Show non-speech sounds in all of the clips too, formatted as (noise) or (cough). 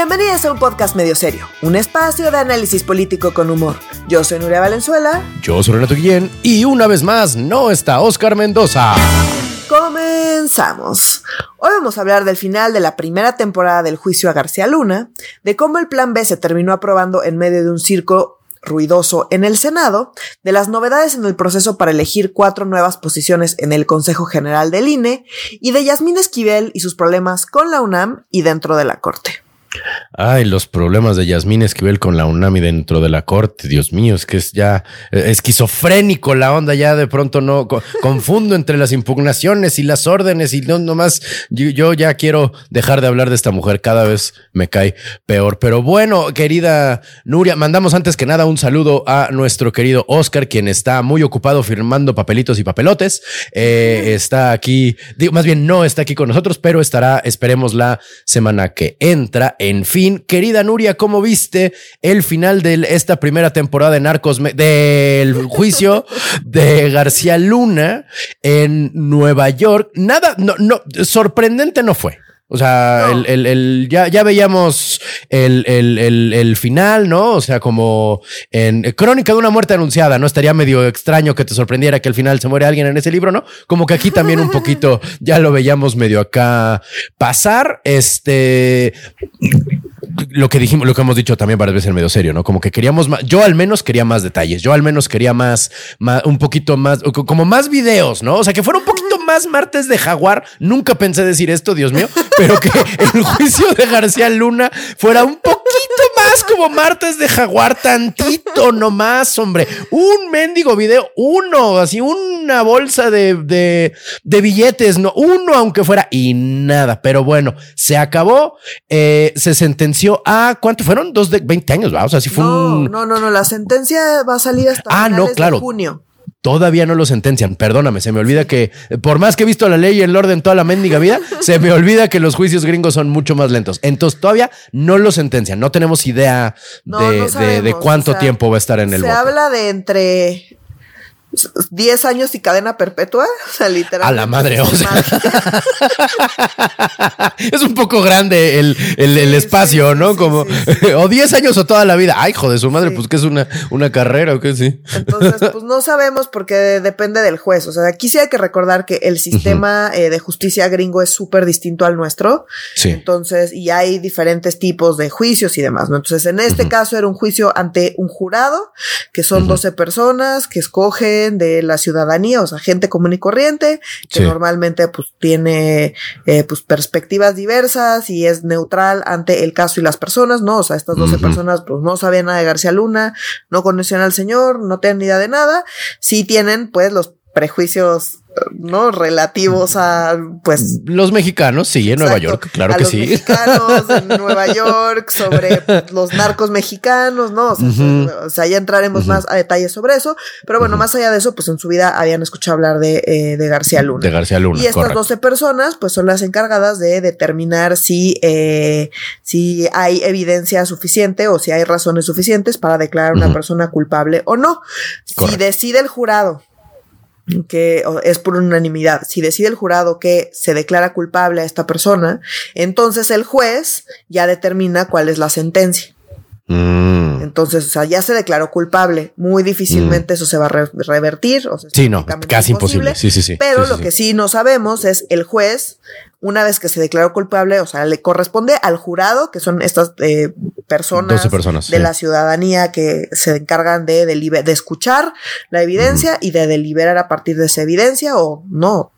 Bienvenidos a un podcast medio serio, un espacio de análisis político con humor. Yo soy Nuria Valenzuela. Yo soy Renato Guillén y una vez más no está Oscar Mendoza. Comenzamos. Hoy vamos a hablar del final de la primera temporada del juicio a García Luna, de cómo el Plan B se terminó aprobando en medio de un circo ruidoso en el Senado, de las novedades en el proceso para elegir cuatro nuevas posiciones en el Consejo General del INE y de Yasmín Esquivel y sus problemas con la UNAM y dentro de la Corte. Ay, los problemas de Yasmín Esquivel con la UNAMI dentro de la corte. Dios mío, es que es ya eh, esquizofrénico la onda. Ya de pronto no (laughs) confundo entre las impugnaciones y las órdenes y no nomás yo, ya quiero dejar de hablar de esta mujer. Cada vez me cae peor. Pero bueno, querida Nuria, mandamos antes que nada un saludo a nuestro querido Oscar, quien está muy ocupado firmando papelitos y papelotes. Eh, está aquí, digo, más bien no está aquí con nosotros, pero estará, esperemos, la semana que entra en fin, querida Nuria, ¿cómo viste el final de esta primera temporada de Narcos, del juicio de García Luna en Nueva York? Nada, no, no, sorprendente no fue. O sea, el, el, ya, ya veíamos el, el, final, ¿no? O sea, como en Crónica de una muerte anunciada, ¿no? Estaría medio extraño que te sorprendiera que al final se muere alguien en ese libro, ¿no? Como que aquí también un (laughs) poquito ya lo veíamos medio acá pasar. Este lo que dijimos, lo que hemos dicho también varias veces en medio serio, ¿no? Como que queríamos más, yo al menos quería más detalles, yo al menos quería más, más un poquito más, como más videos, ¿no? O sea, que fuera un poquito más martes de jaguar. Nunca pensé decir esto, Dios mío, (laughs) pero que el juicio de García Luna fuera un poquito más como martes de jaguar, tantito nomás, hombre. Un mendigo video, uno, así una bolsa de, de, billetes, no, uno aunque fuera y nada, pero bueno, se acabó, eh, se sentenció a, ¿cuánto fueron? Dos de 20 años, ¿va? O sea, si fue no, un... No, no, no, la sentencia va a salir hasta ah, no, claro. de junio. Todavía no lo sentencian. Perdóname, se me olvida que, por más que he visto la ley y el orden toda la mendiga vida, (laughs) se me olvida que los juicios gringos son mucho más lentos. Entonces, todavía no lo sentencian. No tenemos idea de, cuánto tiempo va a estar en el Se habla de entre 10 años y cadena perpetua, (laughs) o sea, literal. A la madre, o sea. (laughs) es un poco grande el, el, espacio, ¿no? Como, (laughs) o 10 años o toda la vida. Ay, joder, su madre, pues que es una, una carrera o qué, sí. Entonces, pues no sabemos porque depende del juez. O sea, aquí sí hay que recordar que el sistema eh, de justicia gringo es súper distinto al nuestro. Sí. Entonces, y hay diferentes tipos de juicios y demás, ¿no? Entonces, en este caso era un juicio ante un jurado, que son 12 personas que de la ciudadanía, o sea, gente común y corriente, que normalmente pues tiene eh, pues perspectivas diversas y es neutral ante el caso y las personas, ¿no? O sea, estas 12 personas pues no sabían nada de García Luna, no conocían al señor, no tenían ni idea de nada, sí tienen pues los prejuicios ¿no? Relativos a, pues. Los mexicanos, sí, en Nueva York, claro que los sí. Mexicanos en (laughs) Nueva York, sobre los narcos mexicanos, ¿no? O sea, ya entraremos más a detalles sobre eso. Pero bueno, más allá de eso, pues en su vida habían escuchado hablar de, eh, de García Luna. De García Luna. Y estas 12 personas, pues son las encargadas de determinar si, eh, si hay evidencia suficiente o si hay razones suficientes para declarar a una persona culpable o no. Si decide el jurado que es por unanimidad. Si decide el jurado que se declara culpable a esta persona, entonces el juez ya determina cuál es la sentencia. Mm. Entonces, o sea, ya se declaró culpable. Muy difícilmente mm. eso se va a revertir. O sí, no, casi imposible. Sí, sí, sí. Pero lo que sí no sabemos es el juez, una vez que se declaró culpable, o sea, le corresponde al jurado, que son estas eh, personas, de la ciudadanía que se encargan de, de escuchar la evidencia y de deliberar a partir de esa evidencia o no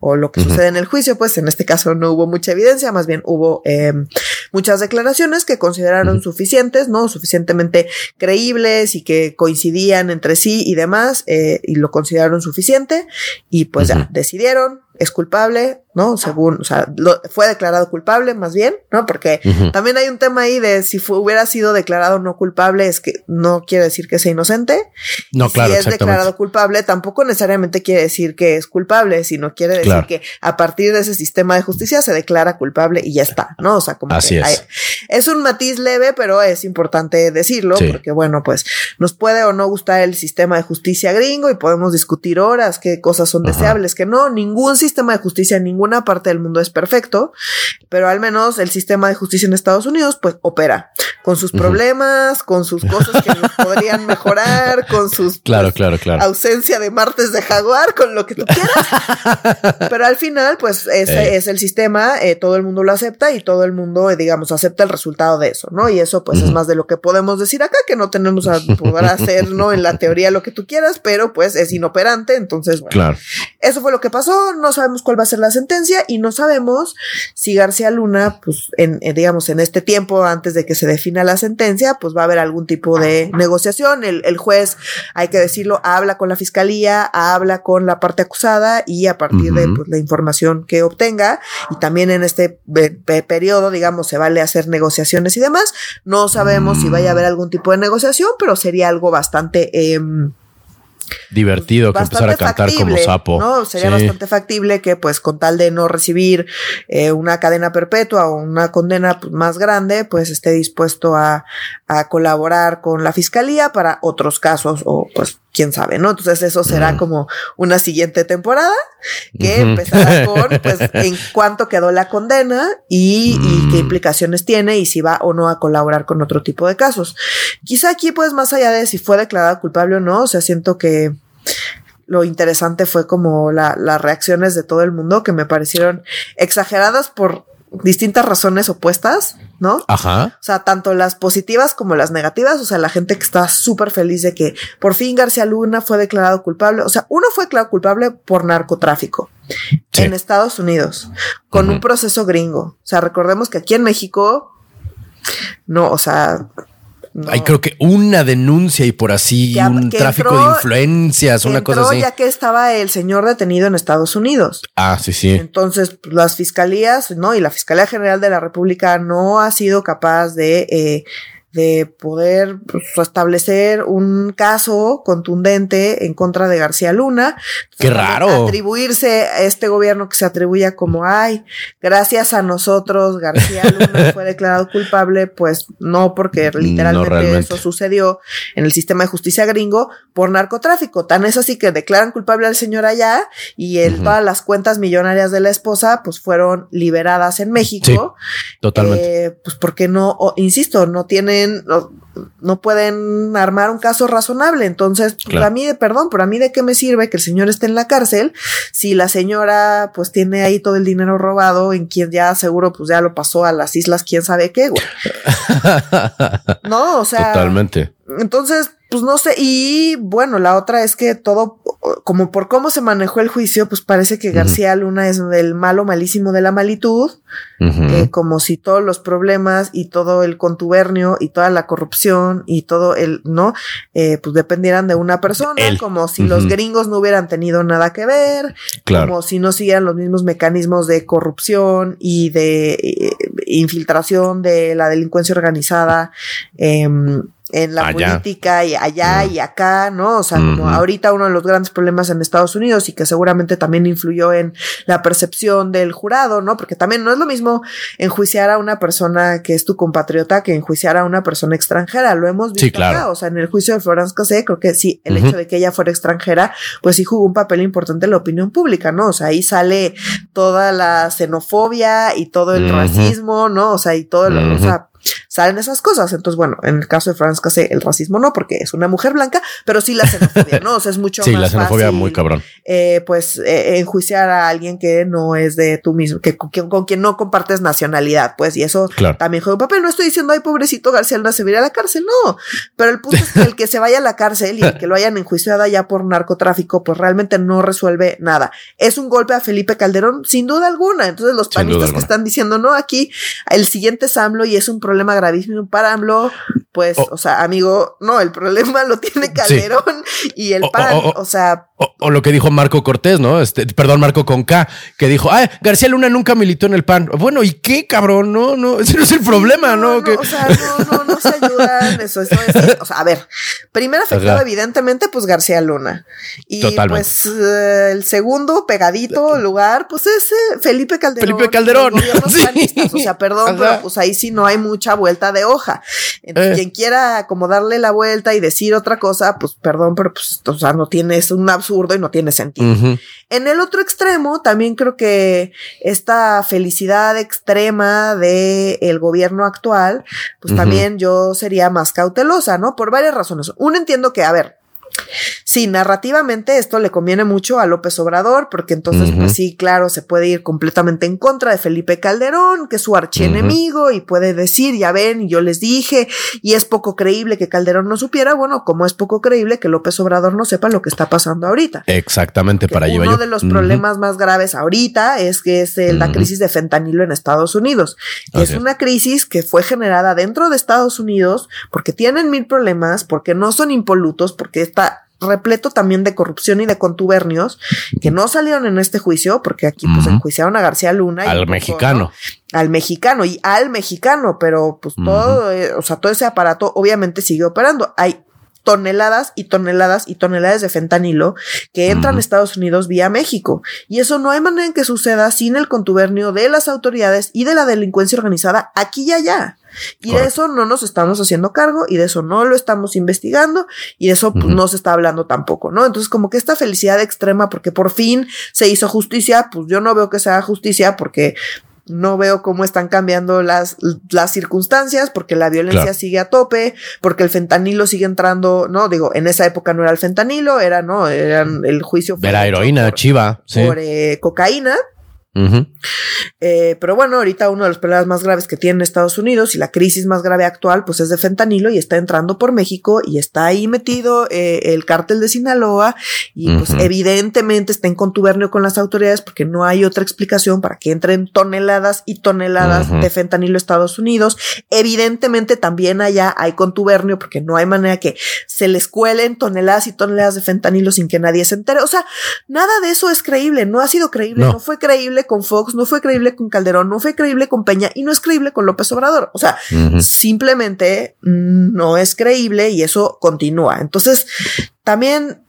o lo que sucede en el juicio, pues en este caso no hubo mucha evidencia, más bien hubo em, muchas declaraciones que consideraron suficientes, ¿no? Suficientemente creíbles y que coincidían entre sí y demás, eh, y lo consideraron suficiente, y pues ya decidieron, es culpable, ¿no? Según, o sea, fue declarado culpable más bien, ¿no? Porque también hay un tema ahí de si hubiera sido declarado no culpable, es que no quiere decir que sea inocente. No, claro. Si es declarado culpable, tampoco necesariamente quiere decir que es culpable, sino quiere decir que a partir de ese sistema de justicia se declara culpable y ya está, ¿no? O sea, como Así que es. es un matiz leve, pero es importante decirlo, porque bueno, pues nos puede o no gustar el sistema de justicia gringo y podemos discutir horas qué cosas son deseables, que no, ningún sistema de justicia en ninguna parte del mundo es perfecto, pero al menos el sistema de justicia en Estados Unidos pues opera con sus problemas, con sus cosas que nos (laughs) podrían mejorar, con sus claro, pues, claro, claro. ausencia de martes de jaguar, con lo que tú quieras. (laughs) pero al final, pues ese es el sistema, eh, todo el mundo lo acepta y todo el mundo, eh, digamos, acepta el resultado de eso, ¿no? Y eso pues es más de lo que podemos decir acá, que no tenemos a poder (laughs) hacer, ¿no? En la teoría lo que tú quieras, pero pues es inoperante, entonces, bueno. Claro. Eso fue lo que pasó, no sabemos cuál va a ser la sentencia y no sabemos si García Luna, pues, en, digamos, en este tiempo antes de que se defina la sentencia, pues va a haber algún tipo de negociación. El, el juez, hay que decirlo, habla con la fiscalía, habla con la parte acusada y a partir de pues, la información que obtenga y también en este periodo, digamos, se vale hacer negociaciones y demás. No sabemos si vaya a haber algún tipo de negociación, pero sería algo bastante... Eh, divertido que empezar a cantar como sapo. ¿no? Sería bastante factible que, pues, con tal de no recibir eh, una cadena perpetua o una condena pues, más grande, pues esté dispuesto a, a, colaborar con la fiscalía para otros casos o, pues, quién sabe, ¿no? Entonces eso será como una siguiente temporada que empezará (laughs) con, pues, en cuánto quedó la condena y, y, qué mm. implicaciones tiene y si va o no a colaborar con otro tipo de casos. Quizá aquí, pues, más allá de si fue declarado culpable o no, o sea, siento que lo interesante fue como la, las reacciones de todo el mundo que me parecieron exageradas por distintas razones opuestas, ¿no? Ajá. O sea, tanto las positivas como las negativas, o sea, la gente que estaba súper feliz de que por fin García Luna fue declarado culpable, o sea, uno fue declarado culpable por narcotráfico en Estados Unidos, con un proceso gringo. O sea, recordemos que aquí en México, no, o sea, hay creo que una denuncia y por así un tráfico de influencias, una cosa así. ya que estaba el señor detenido en Estados Unidos. Ah, sí, sí. Entonces, pues, las fiscalías, ¿no? Y la Fiscalía General de la República no ha sido capaz de eh, de poder pues, establecer un caso contundente en contra de García Luna. Qué raro. Atribuirse a este gobierno que se atribuya como, ay, gracias a nosotros García Luna (laughs) fue declarado culpable, pues no, porque literalmente eso sucedió en el sistema de justicia gringo por narcotráfico. Tan es así que declaran culpable al señor allá y el, todas las cuentas millonarias de la esposa pues fueron liberadas en México. totalmente. Eh, pues porque no, insisto, no tiene también, no, pueden armar un caso razonable. Entonces, pues, a mí, de perdón, pero a mí de qué me sirve que el señor esté en la cárcel si la señora pues tiene ahí todo el dinero robado en quien ya seguro pues ya lo pasó a las islas, quién sabe qué, (laughs) no, o sea. Totalmente. Entonces, pues no sé, y bueno, la otra es que todo, como por cómo se manejó el juicio, pues parece que García Luna es el malo malísimo de la malitud, eh, como si todos los problemas y todo el contubernio y toda la corrupción y todo el, ¿no? Eh, pues dependieran de una persona, como si los gringos no hubieran tenido nada que ver, como si no siguieran los mismos mecanismos de corrupción y de eh, infiltración de la delincuencia organizada. Eh, en la política y allá y acá, ¿no? O sea, como ahorita uno de los grandes problemas en Estados Unidos y que seguramente también influyó en la percepción del jurado, ¿no? Porque también no es lo mismo enjuiciar a una persona que es tu compatriota que enjuiciar a una persona extranjera. Lo hemos visto claro. acá. O sea, en el juicio de Florence Cassé, creo que sí, el hecho de que ella fuera extranjera, pues sí jugó un papel importante en la opinión pública, ¿no? O sea, ahí sale toda la xenofobia y todo el racismo, ¿no? O sea, y todo lo, o sea, salen esas cosas. Entonces, bueno, en el caso de Franz Cassé, el racismo no, porque es una mujer blanca, pero sí la xenofobia, ¿no? O sea, es mucho sí, la xenofobia muy cabrón. Eh, pues eh, enjuiciar a alguien que no es de tú mismo, que con, quien no compartes nacionalidad, pues, y eso también juega un papel. No estoy diciendo, ay, pobrecito García Luna se va a la cárcel, no. Pero el punto es que el que se vaya a la cárcel y el que lo hayan enjuiciado ya por narcotráfico, pues realmente no resuelve nada. Es un golpe a Felipe Calderón, sin duda alguna. Entonces, los panistas que están diciendo, no, aquí el siguiente es AMLO y es un problema gravísimo para AMLO. pues, o sea, amigo, no, el problema lo tiene Calderón y el PAN, o, sea. O, lo que dijo Marco Cortés, ¿no? Este, perdón, Marco con K, que dijo, ah, García Luna nunca militó en el PAN. Bueno, ¿y qué, cabrón? No, no, ese no es el problema, ¿no? O sea, no, no, no se ayudan, eso, eso es, o sea, a ver, primero afectado evidentemente, pues García Luna. Y pues eh, el segundo pegadito lugar, pues es eh, Felipe Calderón. Felipe Calderón. (laughs) o sea, perdón, pero pues ahí sí no hay mucha vuelta de hoja. Eh. Quien quiera como darle la vuelta y decir otra cosa, pues perdón, pero pues, o sea, no tiene, es un absurdo y no tiene sentido. En el otro extremo, también creo que esta felicidad extrema del el gobierno actual, pues también yo sería más cautelosa, ¿no? Por varias razones. Uno entiendo que, a ver, Sí, narrativamente esto le conviene mucho a López Obrador, porque entonces, pues sí, claro, se puede ir completamente en contra de Felipe Calderón, que es su archienemigo, y puede decir, ya ven, yo les dije, y es poco creíble que Calderón no supiera, bueno, como es poco creíble que López Obrador no sepa lo que está pasando ahorita. Exactamente, para allá. Uno de los problemas más graves ahorita es que es eh, la crisis de fentanilo en Estados Unidos, es una crisis que fue generada dentro de Estados Unidos porque tienen mil problemas, porque no son impolutos, porque está repleto también de corrupción y de contubernios que no salieron en este juicio, porque aquí pues enjuiciaron a García Luna. Al mexicano. Al mexicano y al mexicano, pero pues todo, eh, o sea, todo ese aparato obviamente sigue operando. Hay toneladas y toneladas y toneladas de fentanilo que entran a Estados Unidos vía México. Y eso no hay manera en que suceda sin el contubernio de las autoridades y de la delincuencia organizada aquí y allá. Y de eso no nos estamos haciendo cargo y de eso no lo estamos investigando y de eso pues, no se está hablando tampoco, ¿no? Entonces como que esta felicidad extrema porque por fin se hizo justicia, pues yo no veo que sea justicia porque no veo cómo están cambiando las, las circunstancias, porque la violencia sigue a tope, porque el fentanilo sigue entrando, no, digo, en esa época no era el fentanilo, era, no, era el juicio. Era heroína, chiva, Por eh, cocaína. Eh, pero bueno, ahorita uno de los problemas más graves que tiene Estados Unidos y la crisis más grave actual, pues es de fentanilo y está entrando por México y está ahí metido eh, el cártel de Sinaloa y pues evidentemente está en contubernio con las autoridades porque no hay otra explicación para que entren toneladas y toneladas de fentanilo a Estados Unidos. Evidentemente también allá hay contubernio porque no hay manera que se les cuelen toneladas y toneladas de fentanilo sin que nadie se entere. O sea, nada de eso es creíble, no ha sido creíble, no fue creíble con Fox, no fue creíble con Calderón, no fue creíble con Peña y no es creíble con López Obrador. O sea, simplemente no es creíble y eso continúa. Entonces, también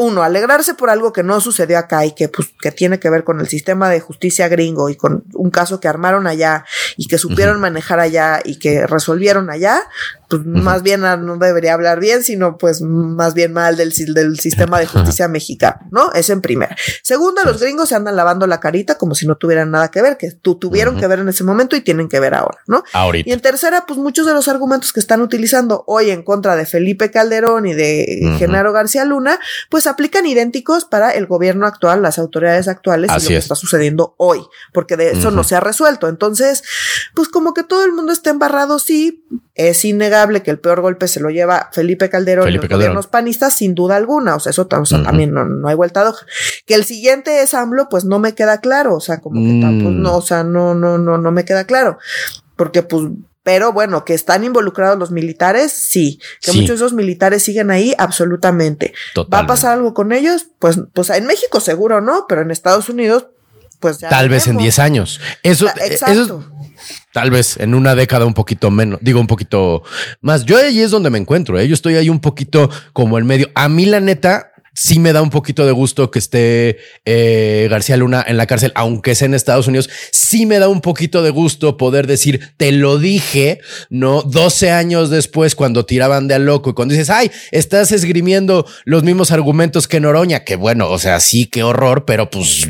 uno, alegrarse por algo que no sucedió acá y que, pues, que tiene que ver con el sistema de justicia gringo y con un caso que armaron allá y que supieron manejar allá y que resolvieron allá, pues más bien no debería hablar bien, sino pues más bien mal del, del sistema de justicia mexicano, ¿no? Eso en primera. Segunda, los gringos se andan lavando la carita como si no tuvieran nada que ver, que tú tuvieron que ver en ese momento y tienen que ver ahora, ¿no? Ahorita. Y en tercera, pues muchos de los argumentos que están utilizando hoy en contra de Felipe Calderón y de Genaro García Luna, pues aplican idénticos para el gobierno actual, las autoridades actuales y lo que está sucediendo hoy, porque de eso no se ha resuelto. Entonces, pues como que todo el mundo está embarrado, sí, es innegable que el peor golpe se lo lleva Felipe Calderón y los gobiernos panistas, sin duda alguna. O sea, eso también no, hay vuelta de hoja. Que el siguiente es AMLO, pues no me queda claro. O sea, como que pues, no, o sea, no, no, no, no me queda claro. Porque, pues, pero bueno, que están involucrados los militares, sí. Que muchos de esos militares siguen ahí, absolutamente. ¿Va a pasar algo con ellos? Pues, pues en México seguro no, pero en Estados Unidos, pues ya. Tal vez en 10 años. Eso, Exacto. Tal vez en una década un poquito menos, digo un poquito más. Yo ahí es donde me encuentro, ¿eh? yo estoy ahí un poquito como en medio. A mí la neta, sí me da un poquito de gusto que esté eh, García Luna en la cárcel, aunque sea en Estados Unidos. Sí me da un poquito de gusto poder decir, te lo dije, ¿no? 12 años después, cuando tiraban de a loco y cuando dices, ay, estás esgrimiendo los mismos argumentos que Noroña, que bueno, o sea, sí, qué horror, pero pues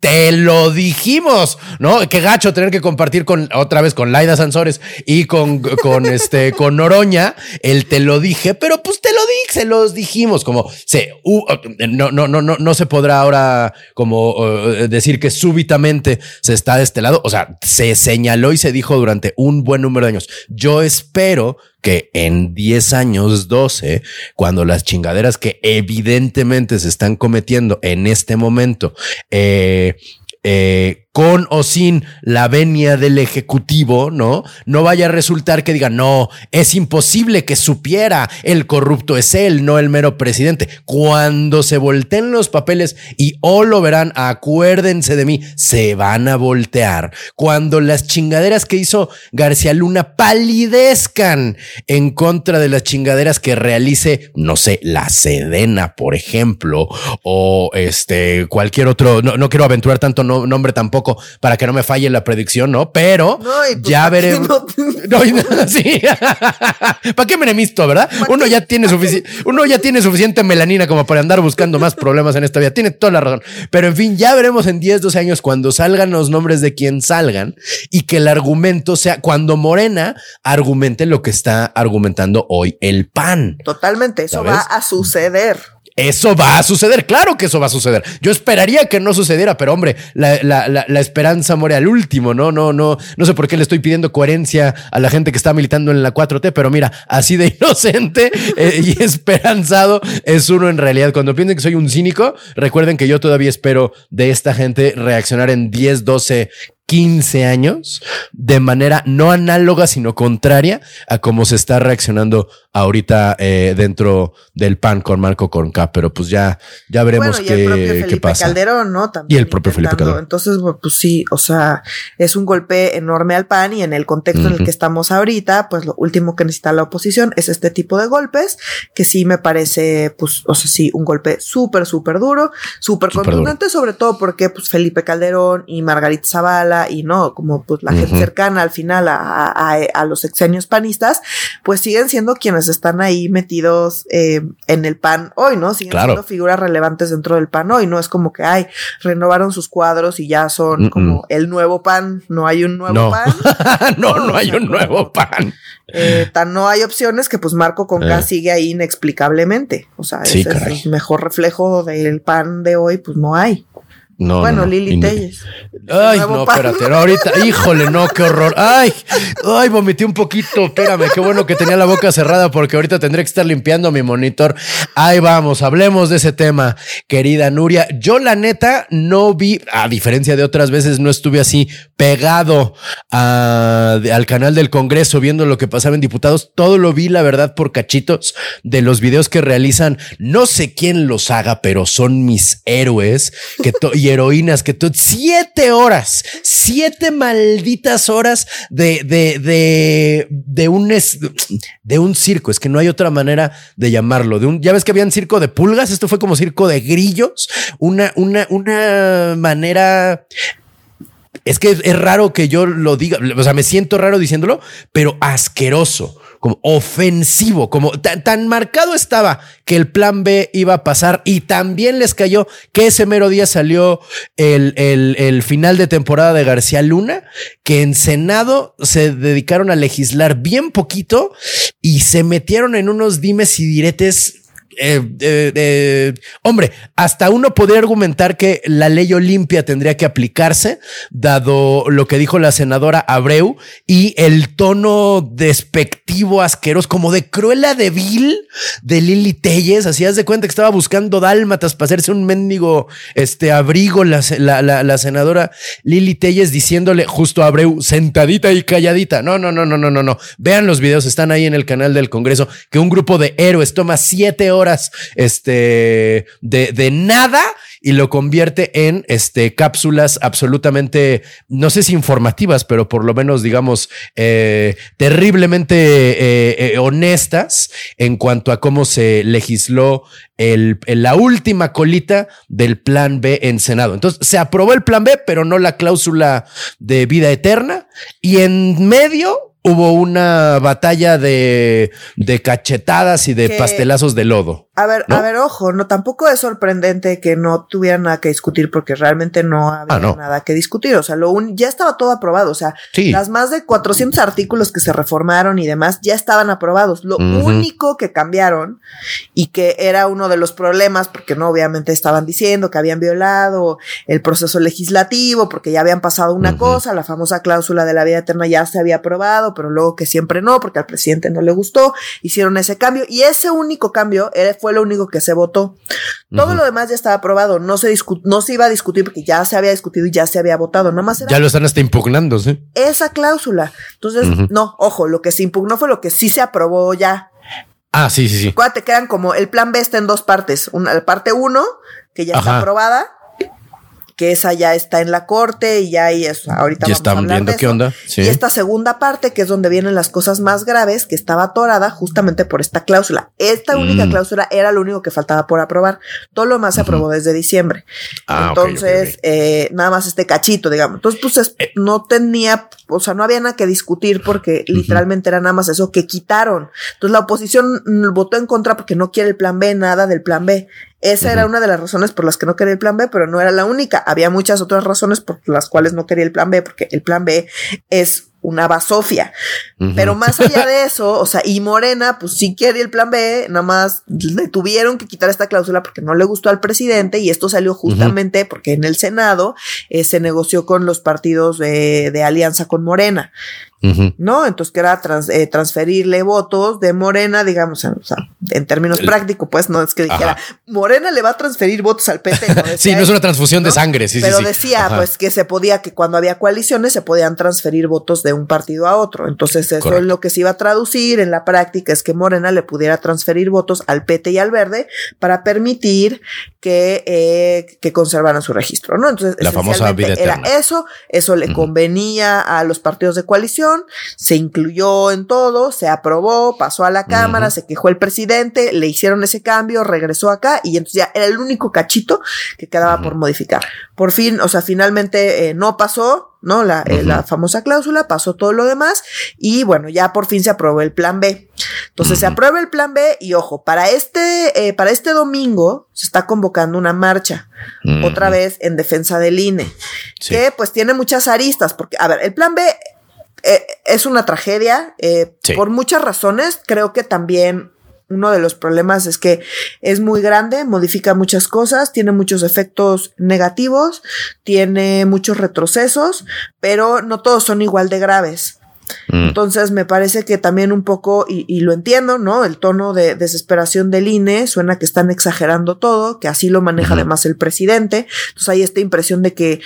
te lo dijimos, ¿no? Qué gacho tener que compartir con otra vez con Laida Sansores y con, con este, con Noroña, el te lo dije, pero pues te lo dije, se los dijimos, como se No, no, no, no, no se podrá ahora como decir que súbitamente se está de este lado. O sea, se señaló y se dijo durante un buen número de años. Yo espero que en 10 años, 12, cuando las chingaderas que evidentemente se están cometiendo en este momento, eh, eh, con o sin la venia del Ejecutivo, ¿no? No vaya a resultar que digan, no, es imposible que supiera, el corrupto es él, no el mero presidente. Cuando se volteen los papeles y o lo verán, acuérdense de mí, se van a voltear. Cuando las chingaderas que hizo García Luna palidezcan en contra de las chingaderas que realice, no sé, la Sedena, por ejemplo, o este, cualquier otro, no, quiero aventurar tanto nombre tampoco para que no me falle la predicción, ¿no? Pero pues, ya veremos. No, (laughs) sí. (laughs) ¿Para qué me enemisto, verdad? Uno ya tiene suficiente, uno ya tiene suficiente melanina como para andar buscando más problemas en esta vida. Tiene toda la razón. Pero en fin, ya veremos en 10, 12 años cuando salgan los nombres de quien salgan y que el argumento sea cuando Morena argumente lo que está argumentando hoy el PAN. Totalmente, eso va a suceder. Eso va a suceder, claro que eso va a suceder. Yo esperaría que no sucediera, pero hombre, la, esperanza muere al último, ¿no? No, no, no sé por qué le estoy pidiendo coherencia a la gente que está militando en la 4T, pero mira, así de (laughs) inocente eh, y esperanzado es uno en realidad. Cuando piensen que soy un cínico, recuerden que yo todavía espero de esta gente reaccionar en 10, 12, 15 años de manera no análoga, sino contraria a cómo se está reaccionando ahorita eh, dentro del PAN con Marco Conca. Pero pues ya, ya veremos qué, qué, pasa. Calderón, ¿no? También y el propio Felipe Calderón. Entonces, pues sí, o sea, es un golpe enorme al PAN y en el contexto en el que estamos ahorita, pues lo último que necesita la oposición es este tipo de golpes, que sí me parece, pues, o sea, sí, un golpe súper, súper duro, súper contundente, sobre todo porque pues Felipe Calderón y Margarita Zavala y no, como pues la gente cercana al final a, los sexenios panistas, pues siguen siendo quienes están ahí metidos eh, en el PAN hoy, ¿no? Siguen siendo figuras relevantes dentro del PAN hoy, no es como que, ay, renovaron sus cuadros y ya son como el nuevo PAN, no hay un nuevo PAN. (laughs) no, no, hay un nuevo PAN. Eh, tan no hay opciones que pues Marco Conca eh. sigue ahí inexplicablemente. O sea, es el mejor reflejo del PAN de hoy, pues no hay. No, bueno, Lili Telles. Ay, no, espérate, ahorita, (laughs) híjole, no, qué horror. Ay, ay, vomité un poquito, espérame, qué bueno que tenía la boca cerrada porque ahorita tendré que estar limpiando mi monitor. Ahí vamos, hablemos de ese tema, querida Nuria. Yo la neta no vi, a diferencia de otras veces, no estuve así pegado al canal del Congreso viendo lo que pasaba en diputados. Todo lo vi, la verdad, por cachitos de los videos que realizan. No sé quién los haga, pero son mis héroes que y heroínas que tú, siete horas, siete malditas horas de, de, de, de un, de un circo. Es que no hay otra manera de llamarlo. De un, ya ves que habían circo de pulgas. Esto fue como circo de grillos. Una, una, una manera es que es, raro que yo lo diga, o sea, me siento raro diciéndolo, pero asqueroso como ofensivo, como tan, marcado estaba que el plan B iba a pasar y también les cayó que ese mero día salió el, el, el final de temporada de García Luna, que en Senado se dedicaron a legislar bien poquito y se metieron en unos dimes y diretes eh, hombre, hasta uno podría argumentar que la ley Olimpia tendría que aplicarse, dado lo que dijo la senadora Abreu y el tono despectivo, asqueroso, como de cruela de vil de Lili Telles. Hacías de cuenta que estaba buscando dálmatas para hacerse un mendigo este, abrigo, la, la, senadora Lili Telles diciéndole justo a Abreu, sentadita y calladita. No, no, no, no, no, no, no. Vean los videos, están ahí en el canal del Congreso, que un grupo de héroes toma siete horas este, de, de nada y lo convierte en este, cápsulas absolutamente, no sé si informativas, pero por lo menos, digamos, eh, terriblemente eh, eh, honestas en cuanto a cómo se legisló el, la última colita del plan B en Senado. Entonces, se aprobó el plan B, pero no la cláusula de vida eterna. Y en medio hubo una batalla de, de cachetadas y de pastelazos de lodo. A ver, a ver, ojo, no tampoco es sorprendente que no tuvieran nada que discutir porque realmente no había ah, nada que discutir. O sea, lo un, ya estaba todo aprobado. O sea, las más de 400 artículos que se reformaron y demás ya estaban aprobados. Lo único que cambiaron y que era uno de los problemas, porque no obviamente estaban diciendo que habían violado el proceso legislativo porque ya habían pasado una cosa, la famosa cláusula de la vida eterna ya se había aprobado aprobado, pero luego que siempre no, porque al presidente no le gustó, hicieron ese cambio y ese único cambio fue lo único que se votó. Todo lo demás ya estaba aprobado, no se no se iba a discutir porque ya se había discutido y ya se había votado, nada más Ya lo están hasta impugnando, sí. Esa cláusula. Entonces, no, ojo, lo que se impugnó fue lo que sí se aprobó ya. Ah, sí, sí, sí. Acuérdate que eran como el plan B está en dos partes. Una, la parte uno, que ya está aprobada, que esa ya está en la corte y ya ahí es, ahorita ya están viendo qué onda. Y esta segunda parte, que es donde vienen las cosas más graves, que estaba atorada justamente por esta cláusula. Esta única mm. cláusula era lo único que faltaba por aprobar. Todo lo demás se aprobó desde diciembre. Ah, Entonces, Eh, nada más este cachito, digamos. Entonces, pues eh. no tenía, o sea, no había nada que discutir porque literalmente era nada más eso que quitaron. Entonces, la oposición votó en contra porque no quiere el plan B, nada del plan B. Esa era una de las razones por las que no quería el plan B, pero no era la única. Había muchas otras razones por las cuales no quería el plan B, porque el plan B es una basofia. Pero más allá (laughs) de eso, o sea, y Morena, pues sí quiere el plan B, nada más le tuvieron que quitar esta cláusula porque no le gustó al presidente y esto salió justamente porque en el Senado eh, se negoció con los partidos de, de alianza con Morena. ¿no? Entonces, que era eh, transferirle votos de Morena, digamos, o sea, en términos prácticos, pues no es que dijera, Morena le va a transferir votos al PT. (laughs) sí, no es una transfusión de sangre, sí, Pero sí, decía, pues, que se podía, que cuando había coaliciones se podían transferir votos de un partido a otro. Entonces, eso es lo que se iba a traducir en la práctica, es que Morena le pudiera transferir votos al PT y al Verde para permitir que, eh, que conservaran su registro, ¿no? Entonces, la famosa vida era eso, eso le convenía a los partidos de coalición se incluyó en todo, se aprobó, pasó a la Cámara, se quejó el presidente, le hicieron ese cambio, regresó acá y entonces ya era el único cachito que quedaba por modificar. Por fin, o sea, finalmente eh, no pasó, ¿no? La, eh, la, famosa cláusula, pasó todo lo demás y bueno, ya por fin se aprobó el plan B. Entonces se aprueba el plan B y ojo, para este, eh, para este domingo se está convocando una marcha, otra vez en defensa del INE, que pues tiene muchas aristas, porque, a ver, el plan B eh, es una tragedia eh, por muchas razones. Creo que también uno de los problemas es que es muy grande, modifica muchas cosas, tiene muchos efectos negativos, tiene muchos retrocesos, pero no todos son igual de graves. Mm. Entonces me parece que también un poco, y, lo entiendo, ¿no? El tono de desesperación del INE suena que están exagerando todo, que así lo maneja además el presidente. Entonces hay esta impresión de que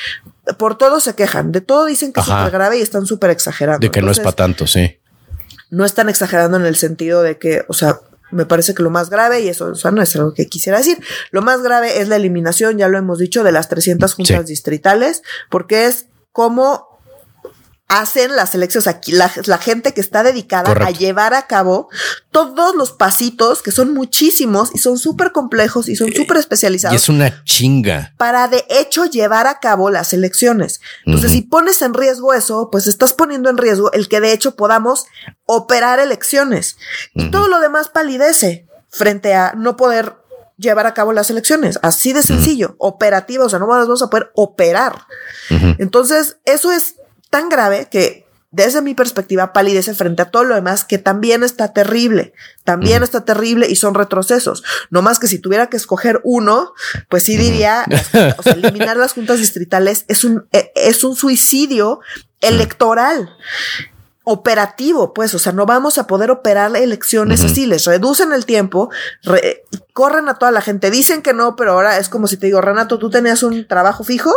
por todo se quejan, de todo dicen que es súper grave y están súper exagerando. De que no es para tanto, sí. No están exagerando en el sentido de que, o sea, me parece que lo más grave, y eso no es algo que quisiera decir, lo más grave es la eliminación, ya lo hemos dicho, de las 300 juntas distritales, porque es como hacen las elecciones aquí, la, gente que está dedicada a llevar a cabo todos los pasitos, que son muchísimos y son súper complejos y son eh, súper especializados. Y es una chinga. Para de hecho llevar a cabo las elecciones. Entonces, si pones en riesgo eso, pues estás poniendo en riesgo el que de hecho podamos operar elecciones. Y todo lo demás palidece frente a no poder llevar a cabo las elecciones. Así de sencillo, operativa, o sea, no vamos a poder operar. Entonces, eso es tan grave que desde mi perspectiva palidece frente a todo lo demás que también está terrible, también está terrible y son retrocesos. No más que si tuviera que escoger uno, pues sí diría, (laughs) o sea, eliminar las juntas distritales es un, e, es un suicidio electoral operativo, pues, o sea, no vamos a poder operar elecciones así, les reducen el tiempo, corren a toda la gente, dicen que no, pero ahora es como si te digo, Renato, tú tenías un trabajo fijo,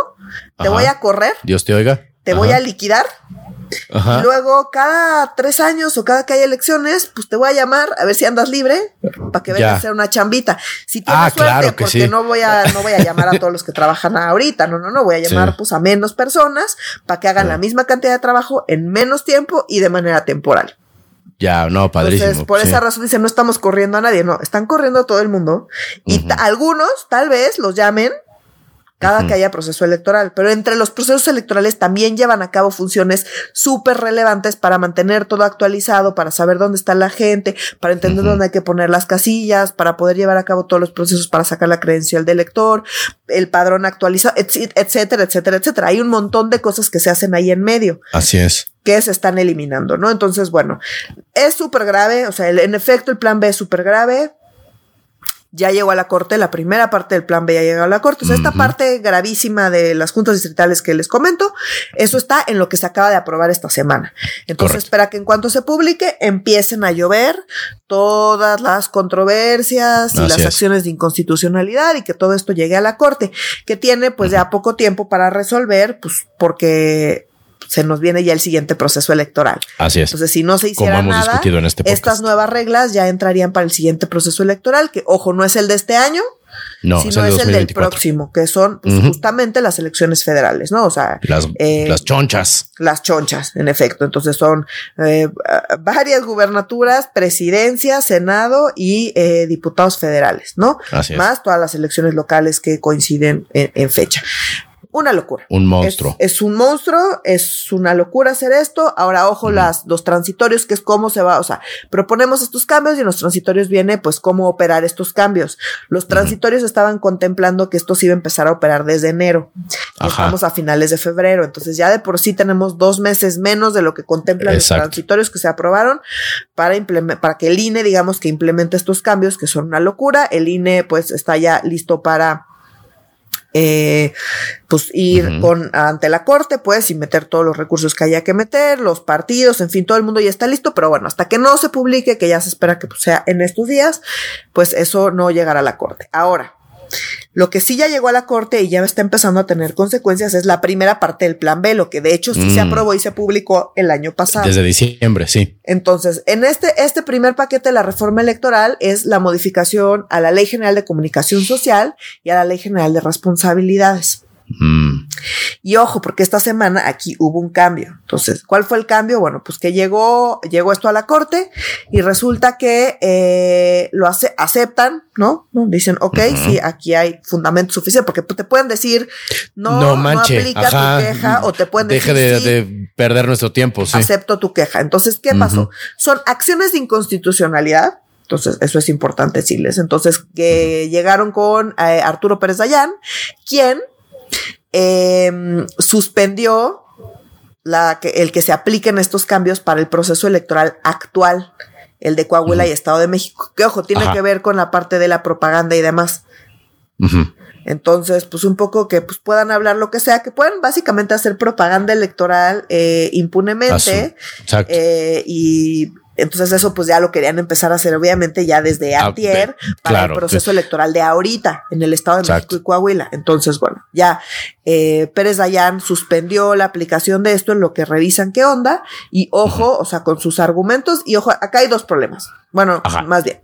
te voy a correr. Dios te oiga te voy a liquidar. Y luego cada tres años o cada que hay elecciones, pues te voy a llamar a ver si andas libre para que vengas a hacer una chambita. Si tienes ah, suerte, porque no voy a, no voy a llamar a todos los que trabajan ahorita, no, no, no, voy a llamar pues a menos personas para que hagan la misma cantidad de trabajo en menos tiempo y de manera temporal. Ya, no, padrísimo. Entonces, por esa razón dicen, no estamos corriendo a nadie, no, están corriendo a todo el mundo y algunos tal vez los llamen cada que haya proceso electoral. Pero entre los procesos electorales también llevan a cabo funciones súper relevantes para mantener todo actualizado, para saber dónde está la gente, para entender dónde hay que poner las casillas, para poder llevar a cabo todos los procesos para sacar la credencial del elector, el padrón actualizado, etcétera, etcétera, etcétera. Hay un montón de cosas que se hacen ahí en medio. Así es que se están eliminando, ¿no? Entonces, bueno, es súper grave, o sea, en efecto el plan B es súper grave, ya llegó a la corte, la primera parte del plan B ya llegó a la corte. O sea, esta parte gravísima de las juntas distritales que les comento, eso está en lo que se acaba de aprobar esta semana. Entonces, espera que en cuanto se publique, empiecen a llover todas las controversias y las acciones de inconstitucionalidad y que todo esto llegue a la corte, que tiene pues ya poco tiempo para resolver, pues porque se nos viene ya el siguiente proceso electoral. Así es. Entonces, si no se hiciera nada, este estas nuevas reglas ya entrarían para el siguiente proceso electoral, que ojo, no es el de este año, no, sino es el, del próximo, que son pues, justamente las elecciones federales, ¿no? O sea, las, eh, las chonchas. Las chonchas, en efecto. Entonces son eh, varias gubernaturas, presidencia, senado y eh, diputados federales, ¿no? Así es. Más todas las elecciones locales que coinciden en fecha una locura. Un monstruo. Es, un monstruo, es una locura hacer esto. Ahora, ojo, las, los transitorios, que es cómo se va, o sea, proponemos estos cambios y en los transitorios viene, pues, cómo operar estos cambios. Los transitorios estaban contemplando que esto se iba a empezar a operar desde enero. Estamos a finales de febrero. Entonces, ya de por sí tenemos dos meses menos de lo que contemplan los transitorios que se aprobaron para para que el INE, digamos, que implemente estos cambios, que son una locura. El INE, pues, está ya listo para eh, pues ir con ante la corte, pues, y meter todos los recursos que haya que meter, los partidos, en fin, todo el mundo ya está listo, pero bueno, hasta que no se publique, que ya se espera que pues, sea en estos días, pues eso no llegará a la corte. Ahora, lo que sí ya llegó a la corte y ya está empezando a tener consecuencias es la primera parte del plan B, lo que de hecho sí se mm. aprobó y se publicó el año pasado. Desde diciembre, sí. Entonces, en este, este primer paquete de la reforma electoral es la modificación a la Ley General de Comunicación Social y a la Ley General de Responsabilidades. Mm. Y ojo, porque esta semana aquí hubo un cambio. Entonces, ¿cuál fue el cambio? Bueno, pues que llegó, llegó esto a la corte y resulta que eh, lo hace, aceptan, ¿no? Dicen, ok, sí, aquí hay fundamento suficiente, porque te pueden decir, no, no, manche, aplica tu queja, o te pueden decir, de, de perder nuestro tiempo. Sí. Acepto tu queja. Entonces, ¿qué pasó? Son acciones de inconstitucionalidad. Entonces, eso es importante decirles. Entonces, que llegaron con eh, Arturo Pérez Dayán, quien Em, suspendió la, que, el que se apliquen estos cambios para el proceso electoral actual, el de Coahuila y Estado de México, que ojo, tiene que ver con la parte de la propaganda y demás. Entonces, pues un poco que pues, puedan hablar lo que sea, que puedan básicamente hacer propaganda electoral eh, impunemente eh, y entonces eso pues ya lo querían empezar a hacer obviamente ya desde ah, antier para el proceso electoral de ahorita en el Estado de México y Coahuila. Entonces, bueno, ya eh, Pérez Dayan suspendió la aplicación de esto en lo que revisan qué onda y ojo, o sea, con sus argumentos y ojo, acá hay dos problemas. Bueno, más bien.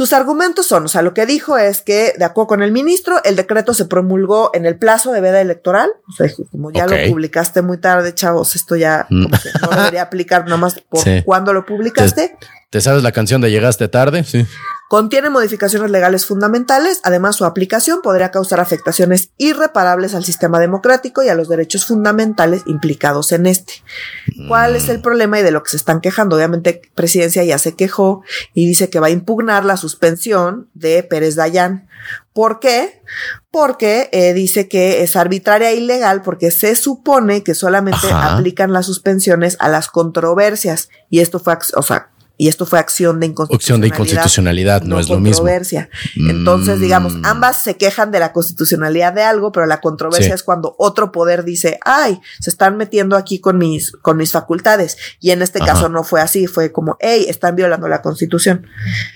Sus argumentos son, o sea, lo que dijo es que, de acuerdo con el ministro, el decreto se promulgó en el plazo de veda electoral. O sea, como ya lo publicaste muy tarde, chavos, esto ya no debería aplicar nada más por (laughs) cuándo lo publicaste. ¿Te sabes la canción de Llegaste tarde? Sí. Contiene modificaciones legales fundamentales, además su aplicación podría causar afectaciones irreparables al sistema democrático y a los derechos fundamentales implicados en este. ¿Cuál es el mm. problema y de lo que se están quejando? Obviamente, Presidencia ya se quejó y dice que va a impugnar la suspensión de Pérez Dayán. ¿Por qué? Porque eh, dice que es arbitraria e ilegal porque se supone que solamente aplican las suspensiones a las controversias y esto fue, o sea, y esto fue acción de inconstitucionalidad. de inconstitucionalidad, no, es lo mismo. Controversia. Entonces, digamos, mm. ambas se quejan de la constitucionalidad de algo, pero la controversia es cuando otro poder dice, ay, se están metiendo aquí con mis, con mis facultades. Y en este caso no fue así, fue como, hey, están violando la constitución.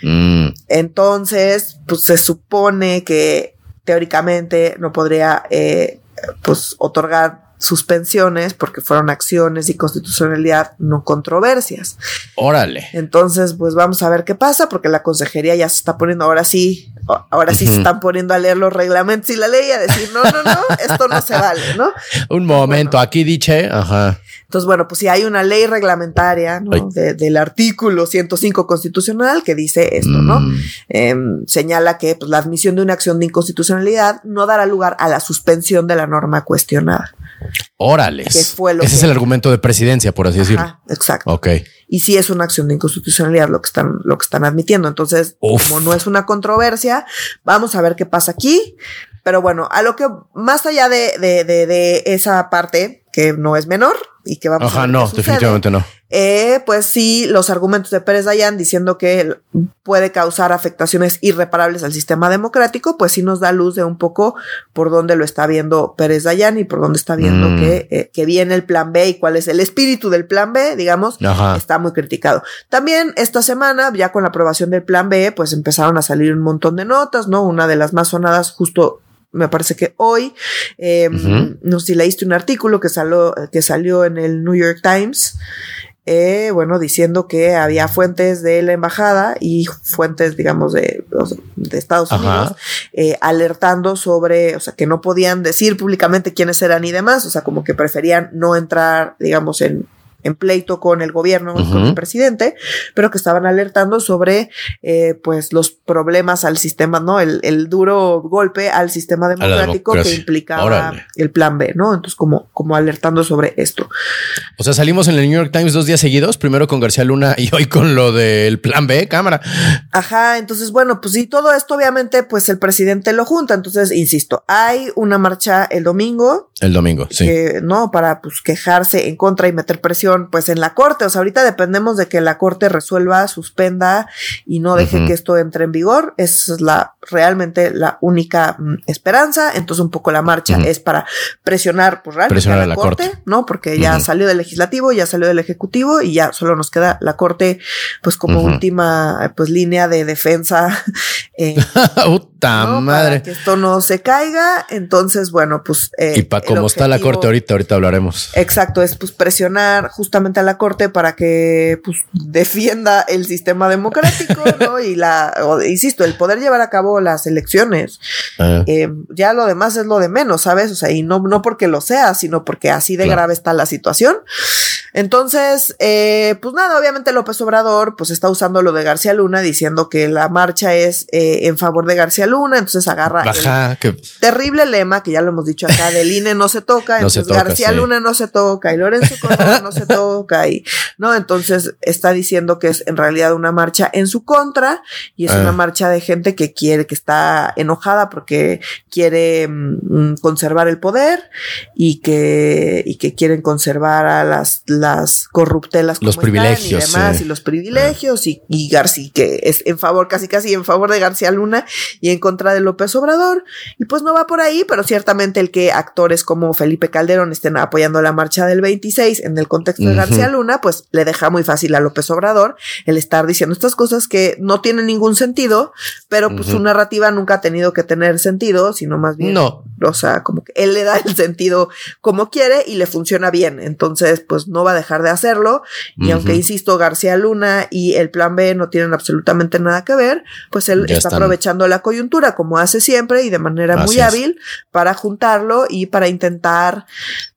Mm. Entonces, pues se supone que teóricamente no podría, eh, pues, otorgar suspensiones porque fueron acciones y constitucionalidad, no controversias. Órale. Entonces, pues vamos a ver qué pasa porque la consejería ya se está poniendo, ahora sí, ahora sí se (laughs) están poniendo a leer los reglamentos y la ley a decir, no, no, no, esto no se vale, ¿no? (laughs) Un momento, aquí dice, ajá. Entonces, bueno, pues si hay una ley reglamentaria ¿no? del artículo 105 constitucional que dice esto, ¿no? Mm. Em, señala que pues, la admisión de una acción de inconstitucionalidad no dará lugar a la suspensión de la norma cuestionada. Órales. Ese es el argumento de presidencia, por así decirlo. Exacto. Ok. Y sí es una acción de inconstitucionalidad lo que están, lo que están admitiendo. Entonces, como no es una controversia, vamos a ver qué pasa aquí. Pero bueno, a lo que más allá de, de, de, esa parte, que no es menor y que vamos a ver no, definitivamente no. Eh, pues sí, los argumentos de Pérez Dayan diciendo que puede causar afectaciones irreparables al sistema democrático, pues sí nos da luz de un poco por dónde lo está viendo Pérez Dayan y por dónde está viendo mm. que, eh, que, viene el plan B y cuál es el espíritu del plan B, digamos, está muy criticado. También esta semana, ya con la aprobación del plan B, pues empezaron a salir un montón de notas, ¿no? Una de las más sonadas justo me parece que hoy, eh, no sé si leíste un artículo que salió, que salió en el New York Times, eh, bueno, diciendo que había fuentes de la embajada y fuentes, digamos, de, de Estados Unidos, eh, alertando sobre, o sea, que no podían decir públicamente quiénes eran y demás, o sea, como que preferían no entrar, digamos, en, en pleito con el gobierno, con el presidente, pero que estaban alertando sobre eh, pues los problemas al sistema, ¿no? El, el duro golpe al sistema democrático que implicaba el plan B, ¿no? Entonces, como, como alertando sobre esto. O sea, salimos en el New York Times dos días seguidos, primero con García Luna y hoy con lo del plan B, cámara. Ajá, entonces, bueno, pues sí, todo esto obviamente, pues el presidente lo junta. Entonces, insisto, hay una marcha el domingo. El domingo, sí. no, para pues quejarse en contra y meter presión pues en la corte. O sea, ahorita dependemos de que la corte resuelva, suspenda y no deje que esto entre en vigor. Esa es la realmente la única mm, esperanza. Entonces, un poco la marcha es para presionar, pues realmente a la, corte, ¿no? Porque ya salió del legislativo, ya salió del ejecutivo y ya solo nos queda la corte, pues como última, pues línea de defensa. (laughs) Eh, (laughs) madre! Para que esto no se caiga. Entonces, bueno, pues. Eh, y cómo está la corte ahorita, ahorita hablaremos. Exacto, es pues presionar justamente a la corte para que pues defienda el sistema democrático, (laughs) ¿no? Y la, insisto, el poder llevar a cabo las elecciones. Ah. Eh, ya lo demás es lo de menos, ¿sabes? O sea, y no, no porque lo sea, sino porque así de grave está la situación. Entonces, eh, pues nada, obviamente López Obrador pues está usando lo de García Luna diciendo que la marcha es eh, en favor de García Luna, entonces agarra el terrible lema que ya lo hemos dicho acá del INE (laughs) no se toca, entonces García Luna no se toca y Lorenzo Córdoba no se (laughs) toca y no, entonces está diciendo que es en realidad una marcha en su contra y es una ah. marcha de gente que quiere, que está enojada porque quiere mm, conservar el poder y que, y que quieren conservar a las las corruptelas los privilegios y demás y los privilegios y, y García que es en favor casi casi en favor de García Luna y en contra de López Obrador. Y pues no va por ahí pero ciertamente el que actores como Felipe Calderón estén apoyando la marcha del 26 en el contexto de García Luna pues le deja muy fácil a López Obrador el estar diciendo estas cosas que no tienen ningún sentido pero pues su narrativa nunca ha tenido que tener sentido sino más bien no o sea como que él le da el sentido como quiere y le funciona bien entonces pues no va a dejar de hacerlo. Y aunque, insisto, García Luna y el plan B no tienen absolutamente nada que ver, pues él está aprovechando la coyuntura como hace siempre y de manera muy hábil para juntarlo y para intentar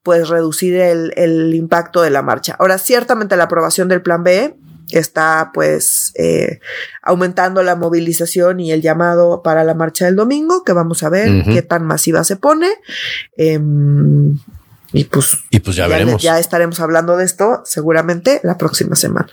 pues reducir el, el impacto de la marcha. Ahora, ciertamente la aprobación del plan B está pues eh, aumentando la movilización y el llamado para la marcha del domingo, que vamos a ver qué tan masiva se pone. Em, y pues, y pues ya, veremos. Ya estaremos hablando de esto seguramente la próxima semana.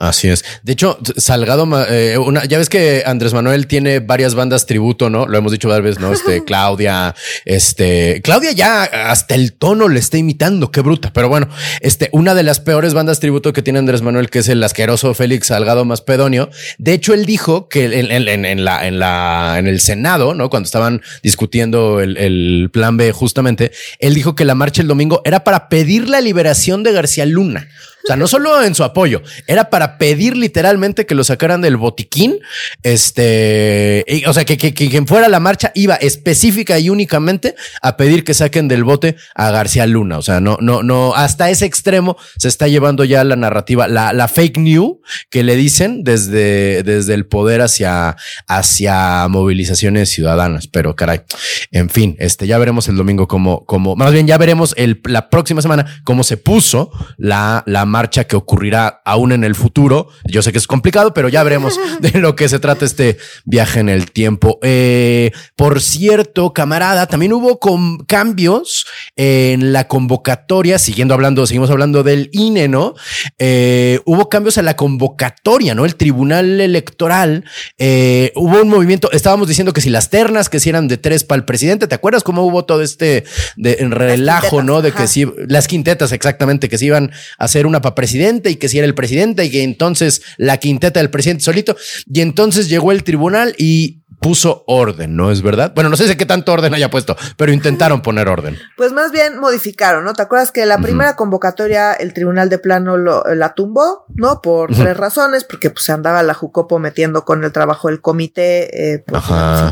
Así es. De hecho, Salgado, eh, una, ya ves que Andrés Manuel tiene varias bandas tributo, ¿no? Lo hemos dicho varias veces, ¿no? Este, (laughs) Claudia, este, Claudia ya hasta el tono le está imitando, qué bruta. Pero bueno, este, una de las peores bandas tributo que tiene Andrés Manuel, que es el asqueroso Félix Salgado Macedonio. De hecho, él dijo que en, en, la, en la, en el Senado, ¿no? Cuando estaban discutiendo el, el plan B justamente, él dijo que la marcha el domingo era para pedir la liberación de García Luna. O sea, no solo en su apoyo, era para pedir literalmente que lo sacaran del botiquín. Este, o sea, que, quien fuera a la marcha iba específica y únicamente a pedir que saquen del bote a García Luna. O sea, no, no, no, hasta ese extremo se está llevando ya la narrativa, la, la fake news que le dicen desde, desde el poder hacia, hacia movilizaciones ciudadanas. Pero caray, en fin, este, ya veremos el domingo cómo, cómo, más bien ya veremos el, la próxima semana cómo se puso la, la marcha que ocurrirá aún en el futuro. Yo sé que es complicado, pero ya veremos (laughs) de lo que se trata este viaje en el tiempo. Eh, por cierto, camarada, también hubo cambios en la convocatoria, siguiendo hablando, seguimos hablando del INE, ¿no? Eh, hubo cambios en la convocatoria, ¿no? El Tribunal Electoral, eh, hubo un movimiento, estábamos diciendo que si las ternas, que si eran de tres para el presidente, ¿te acuerdas cómo hubo todo este de, relajo, ¿no? De que si las quintetas, exactamente, que se iban a hacer una para presidente y que si era el presidente y que entonces la quinteta del presidente solito. Y entonces llegó el tribunal y puso orden, ¿no es verdad? Bueno, no sé si qué tanto orden haya puesto, pero intentaron poner orden. Pues más bien modificaron, ¿no? ¿Te acuerdas que la primera convocatoria el Tribunal de Plano la tumbó, ¿no? Por tres razones, porque pues se andaba la Jucopo metiendo con el trabajo del comité, eh, pues,